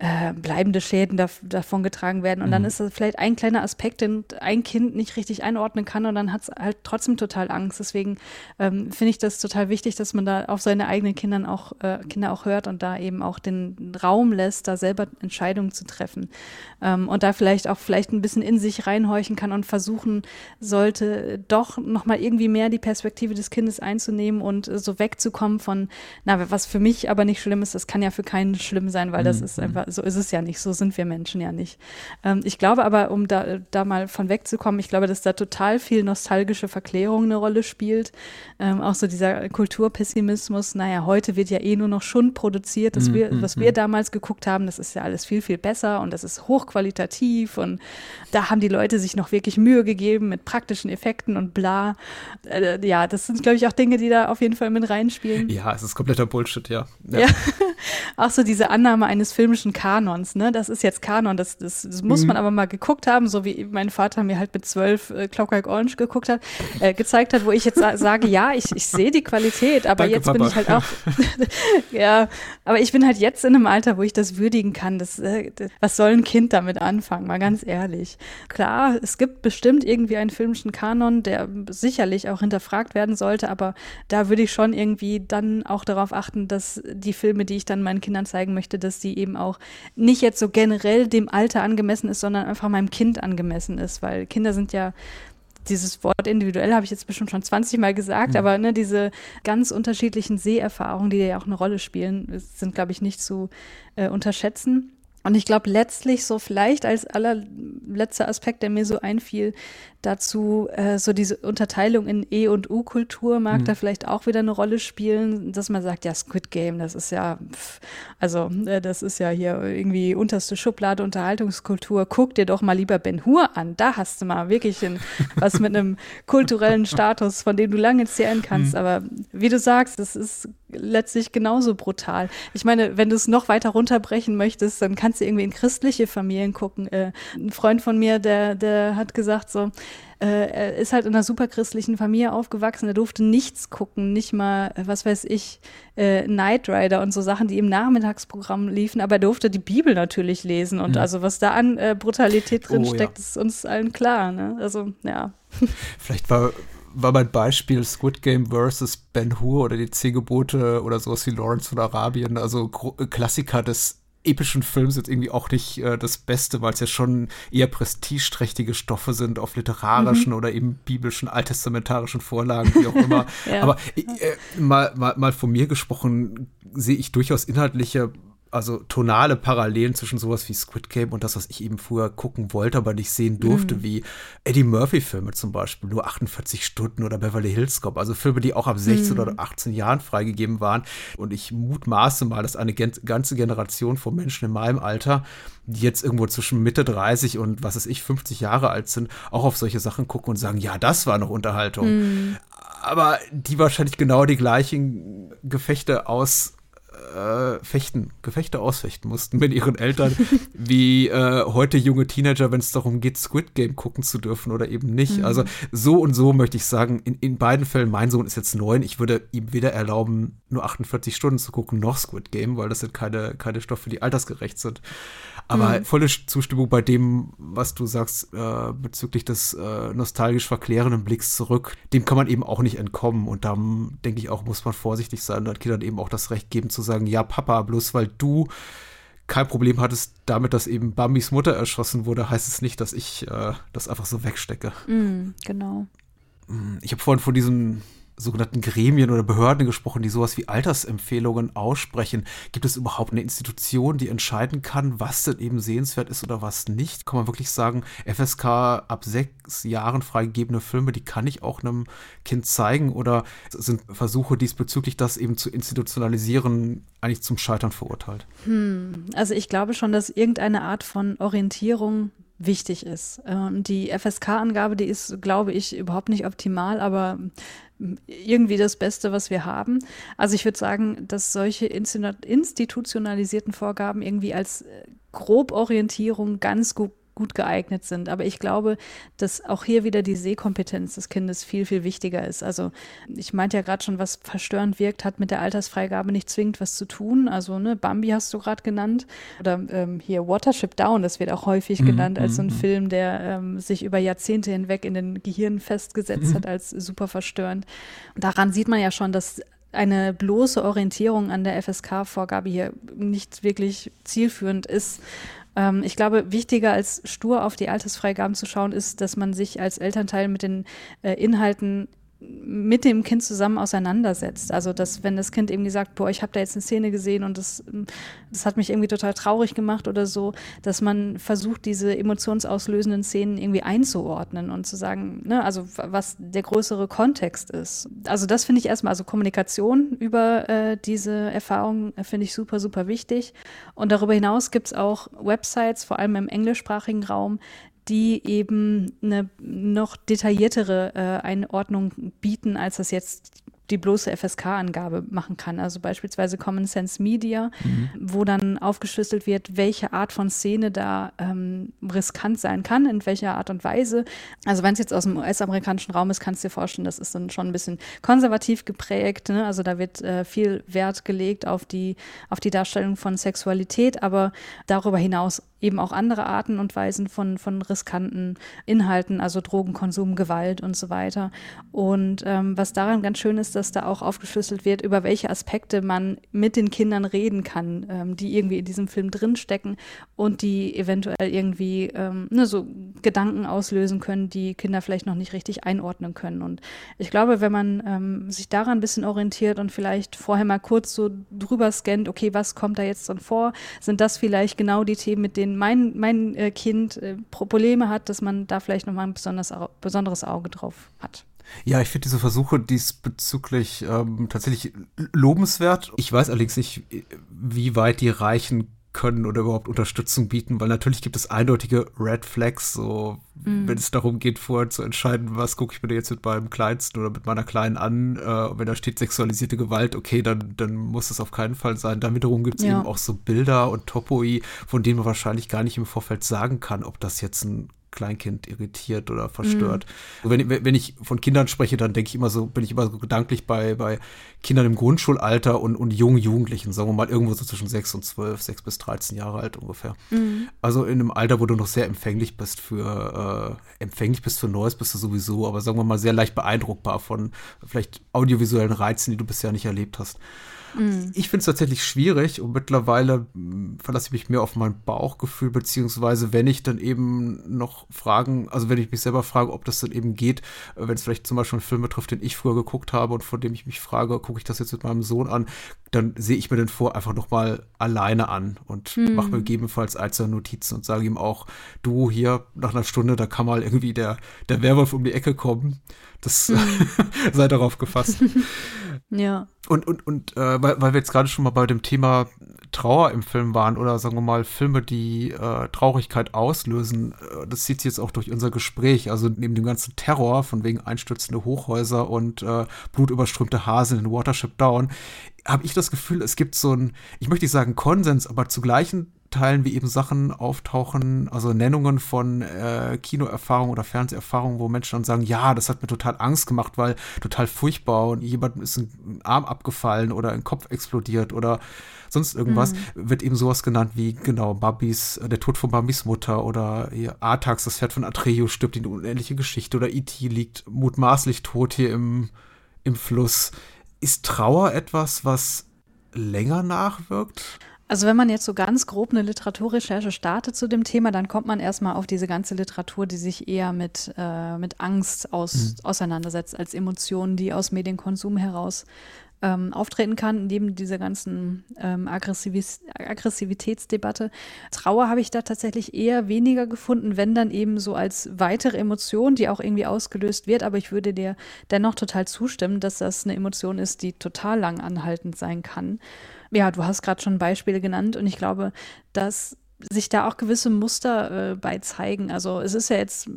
äh, bleibende Schäden da, davon getragen werden. Und mhm. dann ist das vielleicht ein kleiner Aspekt, den ein Kind nicht richtig einordnen kann und dann hat es halt trotzdem total Angst. Deswegen ähm, finde ich das total wichtig, dass man da auf seine eigenen Kindern auch, äh, Kinder auch hört und da eben auch den Raum lässt, da selber Entscheidungen zu treffen. Ähm, und da vielleicht auch vielleicht ein bisschen in sich reinhorchen kann und versuchen sollte, doch nochmal irgendwie mehr die Perspektive des Kindes einzunehmen und äh, so wegzukommen von, na, was für mich aber nicht schlimm ist, das kann ja für keinen schlimm sein, weil das mhm. ist einfach so ist es ja nicht, so sind wir Menschen ja nicht. Ähm, ich glaube aber, um da, da mal von wegzukommen, ich glaube, dass da total viel nostalgische Verklärung eine Rolle spielt. Ähm, auch so dieser Kulturpessimismus, naja, heute wird ja eh nur noch Schund produziert. Das wir, mm, was wir damals geguckt haben, das ist ja alles viel, viel besser und das ist hochqualitativ und da haben die Leute sich noch wirklich Mühe gegeben mit praktischen Effekten und bla. Äh, ja, das sind, glaube ich, auch Dinge, die da auf jeden Fall mit reinspielen. Ja, es ist kompletter Bullshit, ja. Ja. ja. auch so diese Annahme eines filmischen Kanons, ne? Das ist jetzt Kanon, das, das, das muss mhm. man aber mal geguckt haben, so wie mein Vater mir halt mit zwölf äh, Clockwork Orange geguckt hat, äh, gezeigt hat, wo ich jetzt sa sage, ja, ich, ich sehe die Qualität, aber Danke, jetzt Papa. bin ich halt auch, ja, aber ich bin halt jetzt in einem Alter, wo ich das würdigen kann. Das, äh, das, was soll ein Kind damit anfangen, mal ganz ehrlich. Klar, es gibt bestimmt irgendwie einen filmischen Kanon, der sicherlich auch hinterfragt werden sollte, aber da würde ich schon irgendwie dann auch darauf achten, dass die Filme, die ich dann meinen Kindern zeigen möchte, dass die eben auch nicht jetzt so generell dem Alter angemessen ist, sondern einfach meinem Kind angemessen ist, weil Kinder sind ja dieses Wort individuell habe ich jetzt bestimmt schon 20 Mal gesagt, mhm. aber ne, diese ganz unterschiedlichen Seherfahrungen, die ja auch eine Rolle spielen, sind, glaube ich, nicht zu äh, unterschätzen. Und ich glaube, letztlich so vielleicht als allerletzter Aspekt, der mir so einfiel, dazu äh, so diese Unterteilung in E- und U-Kultur mag mhm. da vielleicht auch wieder eine Rolle spielen, dass man sagt, ja, Squid Game, das ist ja, pff, also äh, das ist ja hier irgendwie unterste Schublade Unterhaltungskultur. Guck dir doch mal lieber Ben Hur an. Da hast du mal wirklich ein, was mit einem kulturellen Status, von dem du lange zählen kannst. Mhm. Aber wie du sagst, das ist letztlich genauso brutal. Ich meine, wenn du es noch weiter runterbrechen möchtest, dann kannst du irgendwie in christliche Familien gucken. Äh, ein Freund von mir, der, der hat gesagt so, äh, er ist halt in einer superchristlichen Familie aufgewachsen. Er durfte nichts gucken, nicht mal, was weiß ich, äh, Knight Rider und so Sachen, die im Nachmittagsprogramm liefen. Aber er durfte die Bibel natürlich lesen. Und ja. also, was da an äh, Brutalität drin oh, steckt, ja. ist uns allen klar. Ne? Also, ja. Vielleicht war war mein Beispiel Squid Game versus Ben Hur oder die Zehn Gebote oder sowas wie Lawrence von Arabien, also Klassiker des epischen Films jetzt irgendwie auch nicht äh, das Beste, weil es ja schon eher prestigeträchtige Stoffe sind auf literarischen mhm. oder eben biblischen, alttestamentarischen Vorlagen, wie auch immer. ja. Aber äh, mal, mal, mal von mir gesprochen, sehe ich durchaus inhaltliche also tonale Parallelen zwischen sowas wie Squid Game und das, was ich eben früher gucken wollte, aber nicht sehen durfte, mm. wie Eddie Murphy-Filme zum Beispiel, nur 48 Stunden oder Beverly Hills Cop, also Filme, die auch ab 16 mm. oder 18 Jahren freigegeben waren. Und ich mutmaße mal, dass eine ganze Generation von Menschen in meinem Alter, die jetzt irgendwo zwischen Mitte 30 und was weiß ich, 50 Jahre alt sind, auch auf solche Sachen gucken und sagen, ja, das war noch Unterhaltung. Mm. Aber die wahrscheinlich genau die gleichen Gefechte aus äh, fechten, Gefechte ausfechten mussten mit ihren Eltern, wie äh, heute junge Teenager, wenn es darum geht, Squid Game gucken zu dürfen oder eben nicht. Mhm. Also so und so möchte ich sagen, in, in beiden Fällen, mein Sohn ist jetzt neun, ich würde ihm weder erlauben, nur 48 Stunden zu gucken, noch Squid Game, weil das sind keine, keine Stoffe, die altersgerecht sind. Aber mhm. volle Zustimmung bei dem, was du sagst, äh, bezüglich des äh, nostalgisch verklärenden Blicks zurück, dem kann man eben auch nicht entkommen. Und da denke ich auch, muss man vorsichtig sein und Kindern eben auch das Recht geben zu sagen, ja, Papa, bloß weil du kein Problem hattest damit, dass eben Bambis Mutter erschossen wurde, heißt es nicht, dass ich äh, das einfach so wegstecke. Mm, genau. Ich habe vorhin von diesem sogenannten Gremien oder Behörden gesprochen, die sowas wie Altersempfehlungen aussprechen. Gibt es überhaupt eine Institution, die entscheiden kann, was denn eben sehenswert ist oder was nicht? Kann man wirklich sagen, FSK ab sechs Jahren freigegebene Filme, die kann ich auch einem Kind zeigen oder sind Versuche diesbezüglich, das eben zu institutionalisieren, eigentlich zum Scheitern verurteilt? Hm. Also ich glaube schon, dass irgendeine Art von Orientierung wichtig ist. Ähm, die FSK-Angabe, die ist, glaube ich, überhaupt nicht optimal, aber irgendwie das Beste, was wir haben. Also ich würde sagen, dass solche institutionalisierten Vorgaben irgendwie als äh, Groborientierung ganz gut gut geeignet sind. Aber ich glaube, dass auch hier wieder die Sehkompetenz des Kindes viel, viel wichtiger ist. Also ich meinte ja gerade schon, was verstörend wirkt, hat mit der Altersfreigabe nicht zwingend was zu tun. Also ne, Bambi hast du gerade genannt. Oder ähm, hier Watership Down, das wird auch häufig mhm, genannt als so ein mhm, Film, der ähm, sich über Jahrzehnte hinweg in den Gehirnen festgesetzt mhm. hat als super verstörend. Und daran sieht man ja schon, dass eine bloße Orientierung an der FSK-Vorgabe hier nicht wirklich zielführend ist. Ähm, ich glaube, wichtiger als stur auf die Altersfreigaben zu schauen, ist, dass man sich als Elternteil mit den äh, Inhalten mit dem Kind zusammen auseinandersetzt. Also, dass wenn das Kind irgendwie sagt, boah, ich habe da jetzt eine Szene gesehen und das, das hat mich irgendwie total traurig gemacht oder so, dass man versucht, diese emotionsauslösenden Szenen irgendwie einzuordnen und zu sagen, ne, also was der größere Kontext ist. Also das finde ich erstmal, also Kommunikation über äh, diese Erfahrung äh, finde ich super, super wichtig. Und darüber hinaus gibt es auch Websites, vor allem im englischsprachigen Raum, die eben eine noch detailliertere äh, Einordnung bieten, als das jetzt die bloße FSK-Angabe machen kann. Also beispielsweise Common Sense Media, mhm. wo dann aufgeschlüsselt wird, welche Art von Szene da ähm, riskant sein kann, in welcher Art und Weise. Also wenn es jetzt aus dem US-amerikanischen Raum ist, kannst du dir vorstellen, das ist dann schon ein bisschen konservativ geprägt. Ne? Also da wird äh, viel Wert gelegt auf die, auf die Darstellung von Sexualität, aber darüber hinaus eben auch andere Arten und Weisen von, von riskanten Inhalten, also Drogenkonsum, Gewalt und so weiter. Und ähm, was daran ganz schön ist, dass da auch aufgeschlüsselt wird, über welche Aspekte man mit den Kindern reden kann, ähm, die irgendwie in diesem Film drinstecken und die eventuell irgendwie ähm, ne, so Gedanken auslösen können, die Kinder vielleicht noch nicht richtig einordnen können. Und ich glaube, wenn man ähm, sich daran ein bisschen orientiert und vielleicht vorher mal kurz so drüber scannt, okay, was kommt da jetzt dann vor, sind das vielleicht genau die Themen, mit denen mein, mein äh, Kind äh, Probleme hat, dass man da vielleicht nochmal ein besonders, besonderes Auge drauf hat. Ja, ich finde diese Versuche diesbezüglich ähm, tatsächlich lobenswert. Ich weiß allerdings nicht, wie weit die reichen können oder überhaupt Unterstützung bieten, weil natürlich gibt es eindeutige Red Flags, so mhm. wenn es darum geht, vorher zu entscheiden, was gucke ich mir jetzt mit meinem Kleinsten oder mit meiner Kleinen an, äh, wenn da steht sexualisierte Gewalt, okay, dann, dann muss es auf keinen Fall sein. Da wiederum gibt es ja. eben auch so Bilder und Topoi, von denen man wahrscheinlich gar nicht im Vorfeld sagen kann, ob das jetzt ein Kleinkind irritiert oder verstört. Mhm. Wenn, wenn ich von Kindern spreche, dann denke ich immer so, bin ich immer so gedanklich bei, bei Kindern im Grundschulalter und, und jungen Jugendlichen, sagen wir mal irgendwo so zwischen 6 und 12, 6 bis 13 Jahre alt ungefähr. Mhm. Also in einem Alter, wo du noch sehr empfänglich bist für, äh, empfänglich bist für Neues, bist du sowieso, aber sagen wir mal sehr leicht beeindruckbar von vielleicht audiovisuellen Reizen, die du bisher nicht erlebt hast. Mhm. Ich finde es tatsächlich schwierig und mittlerweile hm, verlasse ich mich mehr auf mein Bauchgefühl, beziehungsweise wenn ich dann eben noch Fragen, also wenn ich mich selber frage, ob das dann eben geht, äh, wenn es vielleicht zum Beispiel einen Film betrifft, den ich früher geguckt habe und von dem ich mich frage, gucke ich das jetzt mit meinem Sohn an, dann sehe ich mir den vor einfach nochmal alleine an und mhm. mache mir gegebenenfalls einzelne Notizen und sage ihm auch, du hier nach einer Stunde, da kann mal irgendwie der, der Werwolf um die Ecke kommen. Das mhm. sei darauf gefasst. ja. Und, und, und äh, weil, weil wir jetzt gerade schon mal bei dem Thema Trauer im Film waren oder sagen wir mal Filme, die äh, Traurigkeit auslösen, äh, das zieht sich jetzt auch durch unser Gespräch. Also neben dem ganzen Terror von wegen einstürzende Hochhäuser und äh, blutüberströmte Hasen in Watership Down, habe ich das Gefühl, es gibt so ein, ich möchte nicht sagen Konsens, aber zu gleichen Teilen wie eben Sachen auftauchen, also Nennungen von äh, Kinoerfahrungen oder Fernseherfahrungen, wo Menschen dann sagen, ja, das hat mir total Angst gemacht, weil total furchtbar und jemand ist ein Arm abgefallen oder ein Kopf explodiert oder sonst irgendwas, mhm. wird eben sowas genannt wie, genau, Babys, äh, der Tod von Babys Mutter oder hier, Artax, das Pferd von Atreus stirbt in die unendliche Geschichte oder E.T. liegt mutmaßlich tot hier im, im Fluss. Ist Trauer etwas, was länger nachwirkt? Also wenn man jetzt so ganz grob eine Literaturrecherche startet zu dem Thema, dann kommt man erstmal auf diese ganze Literatur, die sich eher mit, äh, mit Angst aus, mhm. auseinandersetzt, als Emotionen, die aus Medienkonsum heraus ähm, auftreten kann, neben dieser ganzen ähm, Aggressivis Aggressivitätsdebatte. Trauer habe ich da tatsächlich eher weniger gefunden, wenn dann eben so als weitere Emotion, die auch irgendwie ausgelöst wird. Aber ich würde dir dennoch total zustimmen, dass das eine Emotion ist, die total lang anhaltend sein kann. Ja, du hast gerade schon Beispiele genannt und ich glaube, dass sich da auch gewisse Muster äh, bei zeigen. Also es ist ja jetzt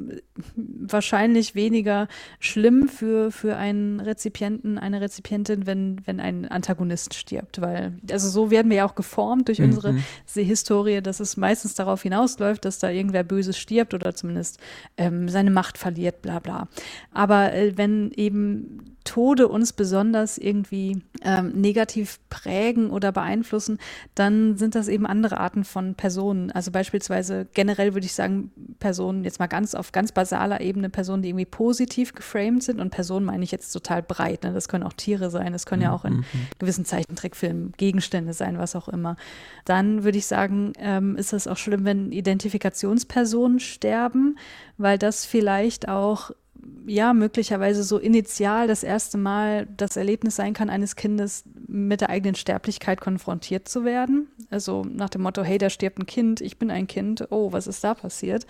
wahrscheinlich weniger schlimm für, für einen Rezipienten, eine Rezipientin, wenn, wenn ein Antagonist stirbt, weil, also so werden wir ja auch geformt durch mhm. unsere Historie, dass es meistens darauf hinausläuft, dass da irgendwer Böses stirbt oder zumindest ähm, seine Macht verliert, bla bla. Aber äh, wenn eben Tode uns besonders irgendwie ähm, negativ prägen oder beeinflussen, dann sind das eben andere Arten von Personen. Also beispielsweise generell würde ich sagen, Personen jetzt mal ganz auf ganz basaler Ebene, Personen, die irgendwie positiv geframed sind und Personen meine ich jetzt total breit. Ne? Das können auch Tiere sein, das können ja auch in mhm. gewissen Zeichentrickfilmen Gegenstände sein, was auch immer. Dann würde ich sagen, ähm, ist es auch schlimm, wenn Identifikationspersonen sterben, weil das vielleicht auch ja, möglicherweise so initial das erste Mal das Erlebnis sein kann, eines Kindes mit der eigenen Sterblichkeit konfrontiert zu werden. Also nach dem Motto, hey, da stirbt ein Kind, ich bin ein Kind, oh, was ist da passiert?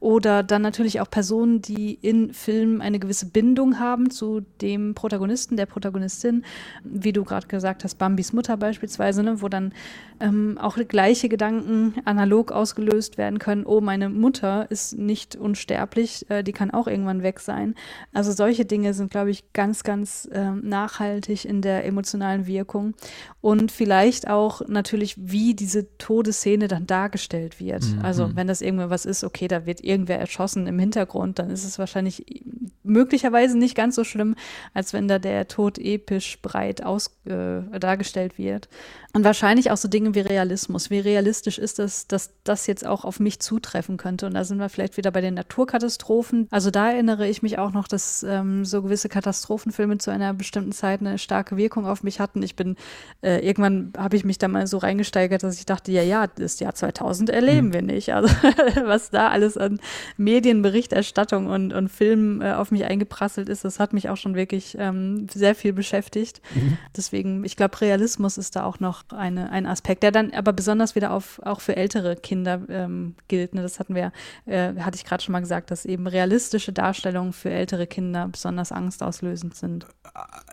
Oder dann natürlich auch Personen, die in Filmen eine gewisse Bindung haben zu dem Protagonisten, der Protagonistin, wie du gerade gesagt hast, Bambis Mutter beispielsweise, ne, wo dann ähm, auch gleiche Gedanken analog ausgelöst werden können, oh, meine Mutter ist nicht unsterblich, äh, die kann auch irgendwann weg sein. Also solche Dinge sind, glaube ich, ganz, ganz äh, nachhaltig in der emotionalen Wirkung und vielleicht auch natürlich, wie diese Todesszene dann dargestellt wird. Mhm. Also wenn das irgendwas ist, okay, da wird irgendwer erschossen im Hintergrund, dann ist es wahrscheinlich möglicherweise nicht ganz so schlimm, als wenn da der Tod episch breit aus, äh, dargestellt wird. Und wahrscheinlich auch so Dinge wie Realismus. Wie realistisch ist es, dass das jetzt auch auf mich zutreffen könnte? Und da sind wir vielleicht wieder bei den Naturkatastrophen. Also da erinnere ich mich auch noch, dass ähm, so gewisse Katastrophenfilme zu einer bestimmten Zeit eine starke Wirkung auf mich hatten. Ich bin, äh, irgendwann habe ich mich da mal so reingesteigert, dass ich dachte, ja, ja, das Jahr 2000 erleben mhm. wir nicht. Also was da alles an Medienberichterstattung und, und Filmen äh, auf mich eingeprasselt ist, das hat mich auch schon wirklich ähm, sehr viel beschäftigt. Mhm. Deswegen, ich glaube, Realismus ist da auch noch eine, ein Aspekt, der dann aber besonders wieder auf, auch für ältere Kinder ähm, gilt. Ne? Das hatten wir, äh, hatte ich gerade schon mal gesagt, dass eben realistische Darstellungen für ältere Kinder besonders angstauslösend sind.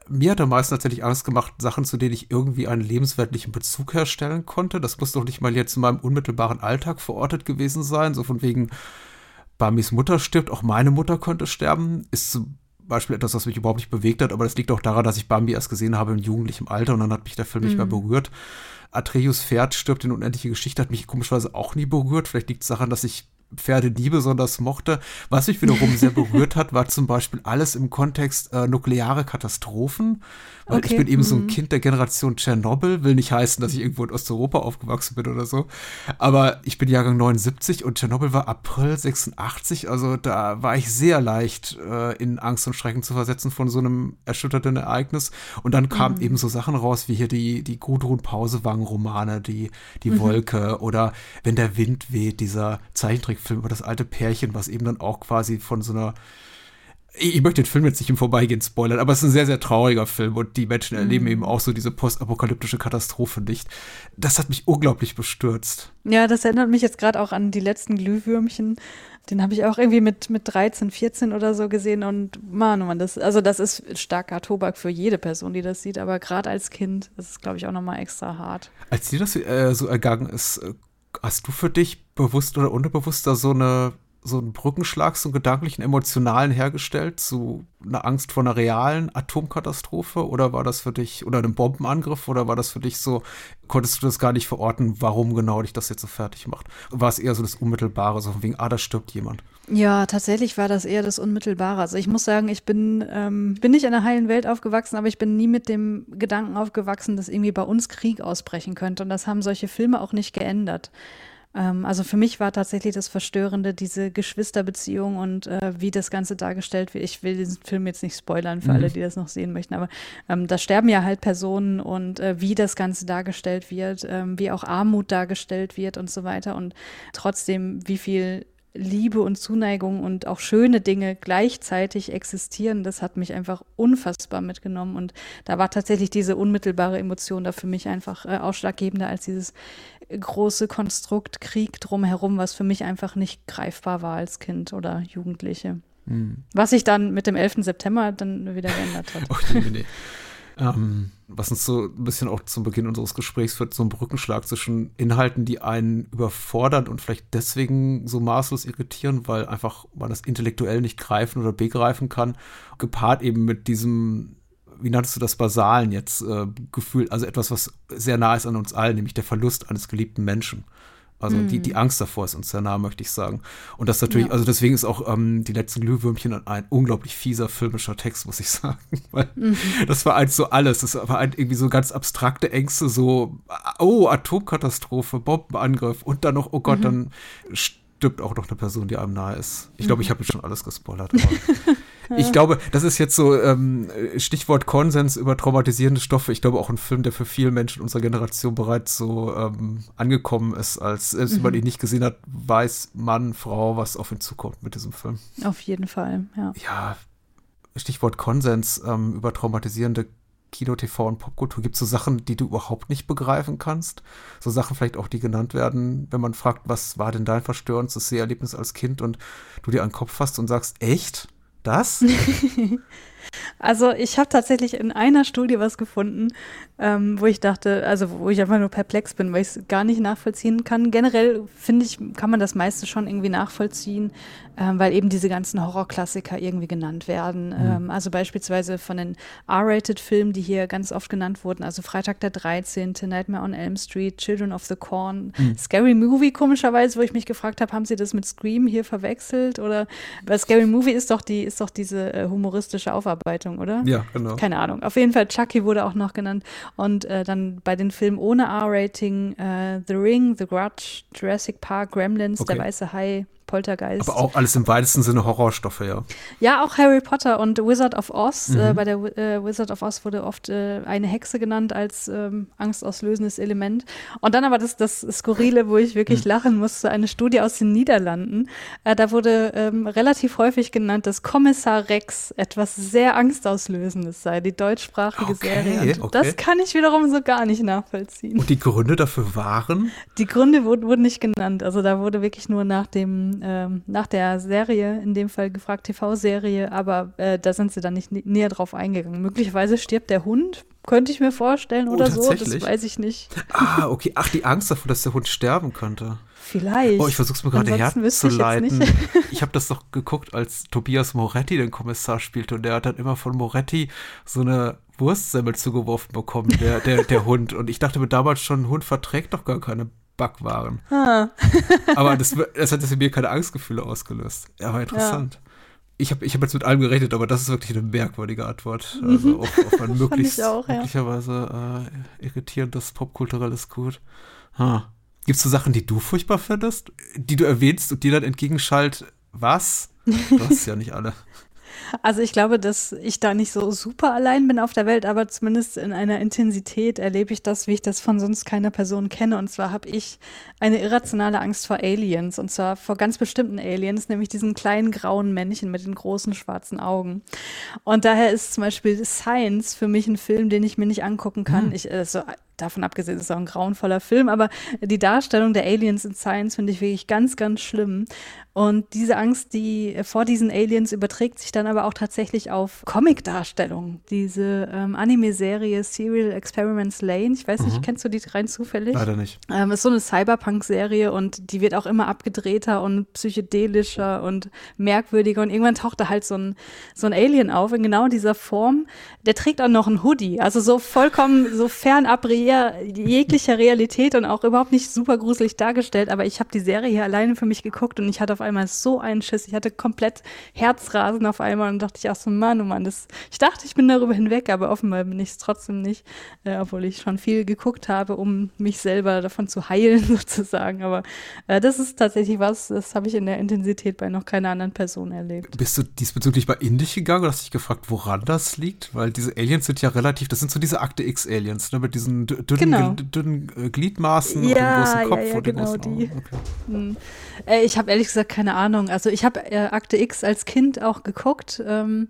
Mir hat am meisten tatsächlich Angst gemacht, Sachen, zu denen ich irgendwie einen lebenswertlichen Bezug herstellen konnte. Das muss doch nicht mal jetzt in meinem unmittelbaren Alltag verortet gewesen sein, so von wegen Bamis Mutter stirbt, auch meine Mutter könnte sterben, ist zum Beispiel etwas, was mich überhaupt nicht bewegt hat, aber das liegt auch daran, dass ich Bambi erst gesehen habe im jugendlichen Alter und dann hat mich der Film mhm. nicht mehr mhm. berührt. Atreus Pferd stirbt in unendliche Geschichte, hat mich komischerweise auch nie berührt. Vielleicht liegt es daran, dass ich Pferde nie besonders mochte. Was mich wiederum sehr berührt hat, war zum Beispiel alles im Kontext äh, nukleare Katastrophen. Weil okay. ich bin eben so ein mhm. Kind der Generation Tschernobyl, will nicht heißen, dass ich irgendwo in Osteuropa aufgewachsen bin oder so. Aber ich bin Jahrgang 79 und Tschernobyl war April 86, also da war ich sehr leicht äh, in Angst und Schrecken zu versetzen von so einem erschütterten Ereignis. Und dann kamen mhm. eben so Sachen raus, wie hier die, die Gudrun Pausewang-Romane, die, die mhm. Wolke oder Wenn der Wind weht, dieser Zeichentrickfilm über das alte Pärchen, was eben dann auch quasi von so einer ich möchte den Film jetzt nicht im Vorbeigehen spoilern, aber es ist ein sehr, sehr trauriger Film und die Menschen erleben mhm. eben auch so diese postapokalyptische Katastrophe nicht. Das hat mich unglaublich bestürzt. Ja, das erinnert mich jetzt gerade auch an die letzten Glühwürmchen. Den habe ich auch irgendwie mit, mit 13, 14 oder so gesehen und man, oh das, also das ist starker Tobak für jede Person, die das sieht, aber gerade als Kind ist es, glaube ich, auch nochmal extra hart. Als dir das äh, so ergangen ist, äh, hast du für dich bewusst oder unterbewusst da so eine so einen Brückenschlag, so einen gedanklichen, emotionalen hergestellt zu einer Angst vor einer realen Atomkatastrophe? Oder war das für dich, oder einem Bombenangriff, oder war das für dich so, konntest du das gar nicht verorten, warum genau dich das jetzt so fertig macht? War es eher so das Unmittelbare, so von wegen, ah, da stirbt jemand? Ja, tatsächlich war das eher das Unmittelbare. Also ich muss sagen, ich bin, ähm, bin nicht in einer heilen Welt aufgewachsen, aber ich bin nie mit dem Gedanken aufgewachsen, dass irgendwie bei uns Krieg ausbrechen könnte. Und das haben solche Filme auch nicht geändert. Ähm, also für mich war tatsächlich das Verstörende diese Geschwisterbeziehung und äh, wie das Ganze dargestellt wird. Ich will diesen Film jetzt nicht spoilern für mhm. alle, die das noch sehen möchten, aber ähm, da sterben ja halt Personen und äh, wie das Ganze dargestellt wird, ähm, wie auch Armut dargestellt wird und so weiter und trotzdem, wie viel Liebe und Zuneigung und auch schöne Dinge gleichzeitig existieren, das hat mich einfach unfassbar mitgenommen. Und da war tatsächlich diese unmittelbare Emotion da für mich einfach äh, ausschlaggebender als dieses große Konstrukt Krieg drumherum, was für mich einfach nicht greifbar war als Kind oder Jugendliche. Hm. Was sich dann mit dem 11. September dann wieder geändert hat. oh, nee, nee. ähm, was uns so ein bisschen auch zum Beginn unseres Gesprächs führt, so ein Brückenschlag zwischen Inhalten, die einen überfordern und vielleicht deswegen so maßlos irritieren, weil einfach man das intellektuell nicht greifen oder begreifen kann, gepaart eben mit diesem wie nanntest du das Basalen jetzt äh, gefühlt, also etwas, was sehr nah ist an uns allen, nämlich der Verlust eines geliebten Menschen. Also mm. die, die Angst davor ist uns sehr nah, möchte ich sagen. Und das natürlich, ja. also deswegen ist auch ähm, die letzten Glühwürmchen ein unglaublich fieser filmischer Text, muss ich sagen. Weil mhm. das war eins so alles. Das war ein, irgendwie so ganz abstrakte Ängste, so, oh, Atomkatastrophe, Bombenangriff und dann noch, oh Gott, mhm. dann stirbt auch noch eine Person, die einem nahe ist. Ich glaube, ich habe schon alles gespoilert. ich glaube, das ist jetzt so ähm, Stichwort Konsens über traumatisierende Stoffe. Ich glaube auch ein Film, der für viele Menschen unserer Generation bereits so ähm, angekommen ist, als selbst mhm. wenn man ihn nicht gesehen hat, weiß Mann, Frau, was auf ihn zukommt mit diesem Film. Auf jeden Fall, ja. Ja, Stichwort Konsens ähm, über traumatisierende Kino, TV und Popkultur gibt es so Sachen, die du überhaupt nicht begreifen kannst. So Sachen vielleicht auch, die genannt werden, wenn man fragt, was war denn dein verstörendes Seherlebnis als Kind und du dir den Kopf fasst und sagst, echt? Das? Also ich habe tatsächlich in einer Studie was gefunden, ähm, wo ich dachte, also wo ich einfach nur perplex bin, weil ich es gar nicht nachvollziehen kann. Generell finde ich, kann man das meiste schon irgendwie nachvollziehen, ähm, weil eben diese ganzen Horrorklassiker irgendwie genannt werden. Mhm. Ähm, also beispielsweise von den R-Rated-Filmen, die hier ganz oft genannt wurden, also Freitag der 13., Nightmare on Elm Street, Children of the Corn, mhm. Scary Movie komischerweise, wo ich mich gefragt habe, haben sie das mit Scream hier verwechselt oder weil Scary Movie ist doch die ist doch diese äh, humoristische Aufarbeitung, oder? Ja, genau. Keine Ahnung. Auf jeden Fall Chucky wurde auch noch genannt und äh, dann bei den Filmen ohne R-Rating äh, The Ring, The Grudge, Jurassic Park, Gremlins, okay. Der Weiße Hai, Poltergeist. Aber auch alles im weitesten Sinne Horrorstoffe, ja. Ja, auch Harry Potter und Wizard of Oz. Mhm. Äh, bei der äh, Wizard of Oz wurde oft äh, eine Hexe genannt als ähm, angstauslösendes Element. Und dann aber das, das Skurrile, wo ich wirklich mhm. lachen musste, eine Studie aus den Niederlanden. Äh, da wurde ähm, relativ häufig genannt, dass Kommissar Rex etwas sehr angstauslösendes sei, die deutschsprachige okay, Serie. Okay. Das kann ich wiederum so gar nicht nachvollziehen. Und die Gründe dafür waren? Die Gründe wurden, wurden nicht genannt. Also da wurde wirklich nur nach dem ähm, nach der Serie, in dem Fall gefragt TV-Serie, aber äh, da sind sie dann nicht näher drauf eingegangen. Möglicherweise stirbt der Hund, könnte ich mir vorstellen oder oh, so, das weiß ich nicht. Ah, okay. Ach, die Angst davor, dass der Hund sterben könnte. Vielleicht. Oh, ich versuch's mir gerade herzuleiten. Ich, ich habe das doch geguckt, als Tobias Moretti den Kommissar spielte und der hat dann immer von Moretti so eine Wurstsemmel zugeworfen bekommen, der, der, der Hund. Und ich dachte mir damals schon, ein Hund verträgt doch gar keine Backwaren. Ah. aber das, das hat in mir keine Angstgefühle ausgelöst. Ja, aber interessant. Ja. Ich habe ich hab jetzt mit allem gerechnet, aber das ist wirklich eine merkwürdige Antwort. Also auf, auf ein möglichst, auch, ja. möglicherweise äh, irritierendes popkulturelles Gut. Ha. Gibt es so Sachen, die du furchtbar findest, die du erwähnst und die dann entgegenschallt, was? Du hast ja nicht alle. Also ich glaube, dass ich da nicht so super allein bin auf der Welt, aber zumindest in einer Intensität erlebe ich das, wie ich das von sonst keiner Person kenne. Und zwar habe ich eine irrationale Angst vor Aliens und zwar vor ganz bestimmten Aliens, nämlich diesen kleinen grauen Männchen mit den großen schwarzen Augen. Und daher ist zum Beispiel Science für mich ein Film, den ich mir nicht angucken kann. Hm. Ich, also davon abgesehen, ist es auch ein grauenvoller Film, aber die Darstellung der Aliens in Science finde ich wirklich ganz, ganz schlimm. Und diese Angst, die vor diesen Aliens überträgt sich dann aber auch tatsächlich auf Comic-Darstellungen. Diese ähm, Anime-Serie Serial Experiments Lane, ich weiß nicht, mhm. kennst du die rein zufällig? Leider nicht. Ähm, ist so eine Cyberpunk-Serie und die wird auch immer abgedrehter und psychedelischer und merkwürdiger und irgendwann taucht da halt so ein, so ein Alien auf in genau dieser Form. Der trägt auch noch ein Hoodie, also so vollkommen so fernab entbehr jeglicher Realität und auch überhaupt nicht super gruselig dargestellt, aber ich habe die Serie hier alleine für mich geguckt und ich hatte auf einmal so einen Schiss. Ich hatte komplett Herzrasen auf einmal und dachte ich, ach so Mann, oh Mann, das, ich dachte, ich bin darüber hinweg, aber offenbar bin ich es trotzdem nicht, äh, obwohl ich schon viel geguckt habe, um mich selber davon zu heilen sozusagen. Aber äh, das ist tatsächlich was, das habe ich in der Intensität bei noch keiner anderen Person erlebt. Bist du diesbezüglich bei Indich gegangen oder hast dich gefragt, woran das liegt? Weil diese Aliens sind ja relativ, das sind so diese Akte X-Aliens, ne, mit diesen dünnen, Genau. dünnen äh, Gliedmaßen und dem Ja, großen ja, Kopf ja, und den genau großen die. Okay. Hm. Äh, ich habe ehrlich gesagt keine Ahnung. Also ich habe äh, Akte X als Kind auch geguckt, ähm,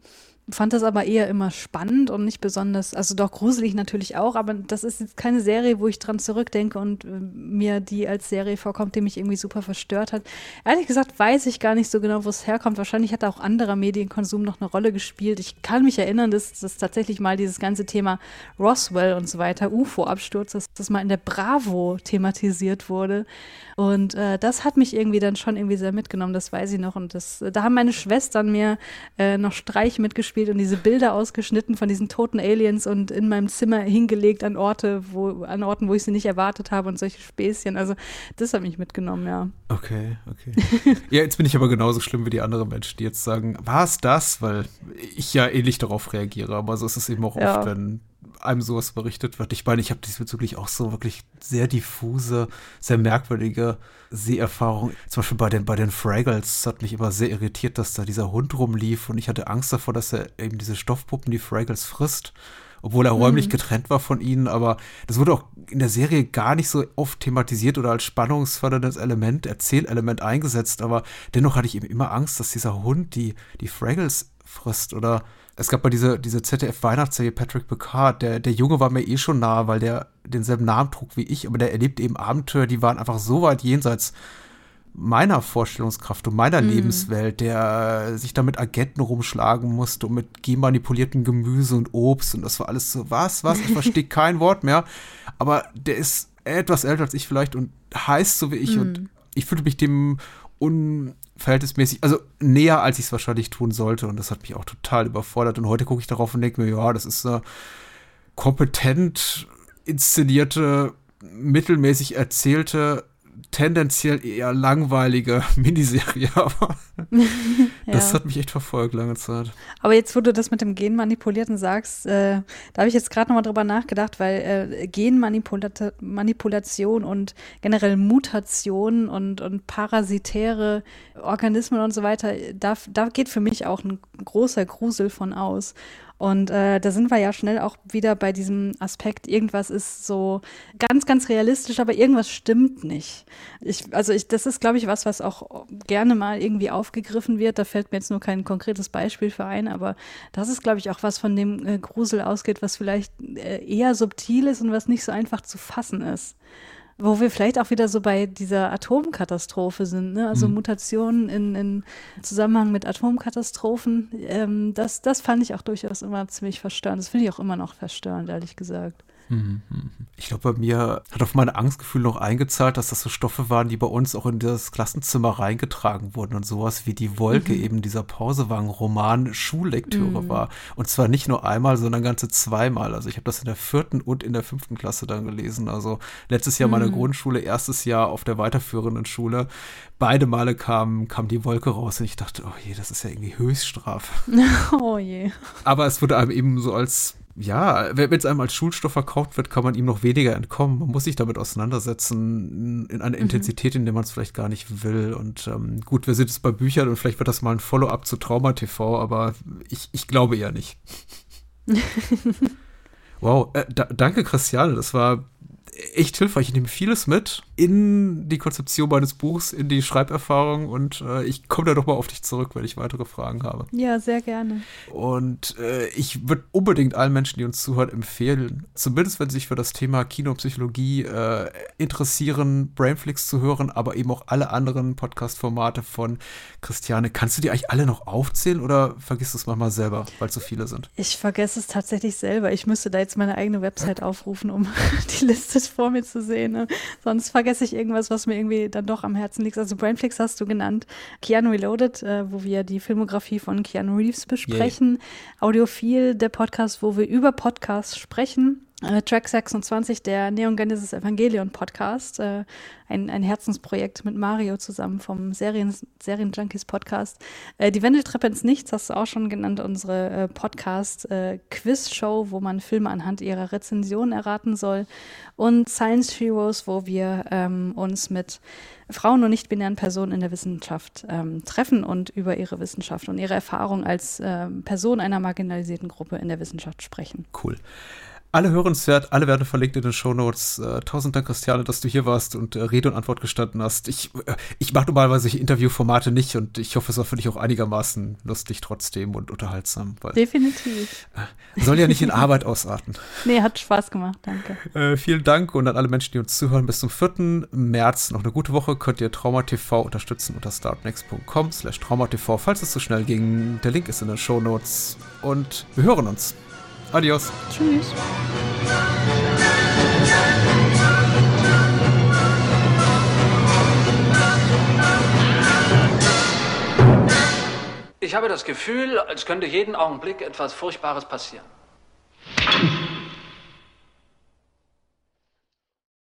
fand das aber eher immer spannend und nicht besonders, also doch gruselig natürlich auch, aber das ist jetzt keine Serie, wo ich dran zurückdenke und äh, mir die als Serie vorkommt, die mich irgendwie super verstört hat. Ehrlich gesagt weiß ich gar nicht so genau, wo es herkommt. Wahrscheinlich hat auch anderer Medienkonsum noch eine Rolle gespielt. Ich kann mich erinnern, dass das tatsächlich mal dieses ganze Thema Roswell und so weiter, UFO-Absturz, dass das mal in der Bravo thematisiert wurde. Und äh, das hat mich irgendwie dann schon irgendwie sehr mitgenommen, das weiß ich noch. Und das, da haben meine Schwestern mir äh, noch Streich mitgespielt und diese Bilder ausgeschnitten von diesen toten Aliens und in meinem Zimmer hingelegt an Orte, wo, an Orten, wo ich sie nicht erwartet habe und solche Späßchen. Also das hat mich mitgenommen, ja. Okay, okay. ja, jetzt bin ich aber genauso schlimm wie die anderen Menschen, die jetzt sagen, war es das? Weil ich ja ähnlich darauf reagiere, aber so ist es eben auch Ja. oft, wenn einem sowas berichtet wird. Ich meine, ich habe diesbezüglich auch so wirklich sehr diffuse, sehr merkwürdige Seherfahrung. Zum Beispiel bei den, bei den Fraggles hat mich immer sehr irritiert, dass da dieser Hund rumlief und ich hatte Angst davor, dass er eben diese Stoffpuppen, die Fraggles frisst. Obwohl er räumlich getrennt war von ihnen, aber das wurde auch in der Serie gar nicht so oft thematisiert oder als spannungsförderndes Element, Erzählelement eingesetzt, aber dennoch hatte ich eben immer Angst, dass dieser Hund die, die Fraggles frisst oder es gab mal diese, diese ZDF-Weihnachtsserie Patrick Picard, der, der Junge war mir eh schon nahe, weil der denselben Namen trug wie ich, aber der erlebte eben Abenteuer, die waren einfach so weit jenseits meiner Vorstellungskraft und meiner Lebenswelt, der sich da mit Agenten rumschlagen musste und mit genmanipuliertem Gemüse und Obst und das war alles so, was, was, ich verstehe kein Wort mehr, aber der ist etwas älter als ich vielleicht und heißt so wie ich und ich fühlte mich dem unverhältnismäßig, also näher, als ich es wahrscheinlich tun sollte. Und das hat mich auch total überfordert. Und heute gucke ich darauf und denke mir, ja, das ist eine kompetent inszenierte, mittelmäßig erzählte, tendenziell eher langweilige Miniserie, aber das Ja. hat mich echt verfolgt lange Zeit. Aber jetzt, wo du das mit dem Genmanipulierten sagst, äh, da habe ich jetzt gerade nochmal drüber nachgedacht, weil äh, Genmanipulation und generell Mutation und, und parasitäre Organismen und so weiter, da, da geht für mich auch ein großer Grusel von aus. Und äh, da sind wir ja schnell auch wieder bei diesem Aspekt, irgendwas ist so ganz, ganz realistisch, aber irgendwas stimmt nicht. Ich, also ich, das ist, glaube ich, was, was auch gerne mal irgendwie aufgegriffen wird. Da fällt mir jetzt nur kein konkretes Beispiel für ein, aber das ist, glaube ich, auch was von dem äh, Grusel ausgeht, was vielleicht äh, eher subtil ist und was nicht so einfach zu fassen ist. Wo wir vielleicht auch wieder so bei dieser Atomkatastrophe sind, ne? also Mutationen in, in Zusammenhang mit Atomkatastrophen, ähm, das, das fand ich auch durchaus immer ziemlich verstörend. Das finde ich auch immer noch verstörend, ehrlich gesagt. Ich glaube, bei mir hat auf mein Angstgefühl noch eingezahlt, dass das so Stoffe waren, die bei uns auch in das Klassenzimmer reingetragen wurden und sowas wie die Wolke eben dieser Pausewagen-Roman Schullektüre war. Und zwar nicht nur einmal, sondern ganze zweimal. Also ich habe das in der vierten und in der fünften Klasse dann gelesen. Also letztes Jahr meine Grundschule, erstes Jahr auf der weiterführenden Schule. Beide Male kam, kam die Wolke raus und ich dachte, oh je, das ist ja irgendwie Höchststrafe. Oh je. Aber es wurde einem eben so als, ja, wenn es einem als Schulstoff verkauft wird, kann man ihm noch weniger entkommen. Man muss sich damit auseinandersetzen in einer Intensität, in der man es vielleicht gar nicht will. Und ähm, gut, wir sind jetzt bei Büchern und vielleicht wird das mal ein Follow-up zu Trauma TV, aber ich, ich glaube eher nicht. wow, äh, da, danke Christiane, das war echt hilfreich. Ich nehme vieles mit in die Konzeption meines Buchs, in die Schreiberfahrung und äh, ich komme da doch mal auf dich zurück, wenn ich weitere Fragen habe. Ja, sehr gerne. Und äh, ich würde unbedingt allen Menschen, die uns zuhören, empfehlen, zumindest wenn sie sich für das Thema Kinopsychologie äh, interessieren, Brainflix zu hören, aber eben auch alle anderen Podcast-Formate von Christiane. Kannst du die eigentlich alle noch aufzählen oder vergisst du es manchmal selber, weil es so viele sind? Ich vergesse es tatsächlich selber. Ich müsste da jetzt meine eigene Website aufrufen, um die Liste vor mir zu sehen. Ne? Sonst vergesse ich irgendwas, was mir irgendwie dann doch am Herzen liegt. Also Brainflix hast du genannt. Keanu Reloaded, äh, wo wir die Filmografie von Keanu Reeves besprechen. Audiophil, der Podcast, wo wir über Podcasts sprechen. Äh, Track 26, der Neon Genesis Evangelion Podcast, äh, ein, ein Herzensprojekt mit Mario zusammen vom Serien, Serien Junkies Podcast. Äh, die Wendeltreppe ins Nichts hast du auch schon genannt, unsere äh, Podcast-Quiz-Show, wo man Filme anhand ihrer Rezension erraten soll. Und Science Heroes, wo wir ähm, uns mit Frauen und nicht-binären Personen in der Wissenschaft ähm, treffen und über ihre Wissenschaft und ihre Erfahrung als ähm, Person einer marginalisierten Gruppe in der Wissenschaft sprechen. Cool alle hörenswert, alle werden verlinkt in den Shownotes. Äh, tausend Dank, Christiane, dass du hier warst und äh, Rede und Antwort gestanden hast. Ich, äh, ich mache normalerweise Interviewformate nicht und ich hoffe, es war für dich auch einigermaßen lustig trotzdem und unterhaltsam. Definitiv. Äh, soll ja nicht in Arbeit ausarten. Nee, hat Spaß gemacht, danke. Äh, vielen Dank und an alle Menschen, die uns zuhören. Bis zum 4. März noch eine gute Woche. Könnt ihr Trauma TV unterstützen unter startnext.com slash traumatv, falls es zu so schnell ging. Der Link ist in den Shownotes und wir hören uns. Adios. Tschüss. Ich habe das Gefühl, als könnte jeden Augenblick etwas Furchtbares passieren.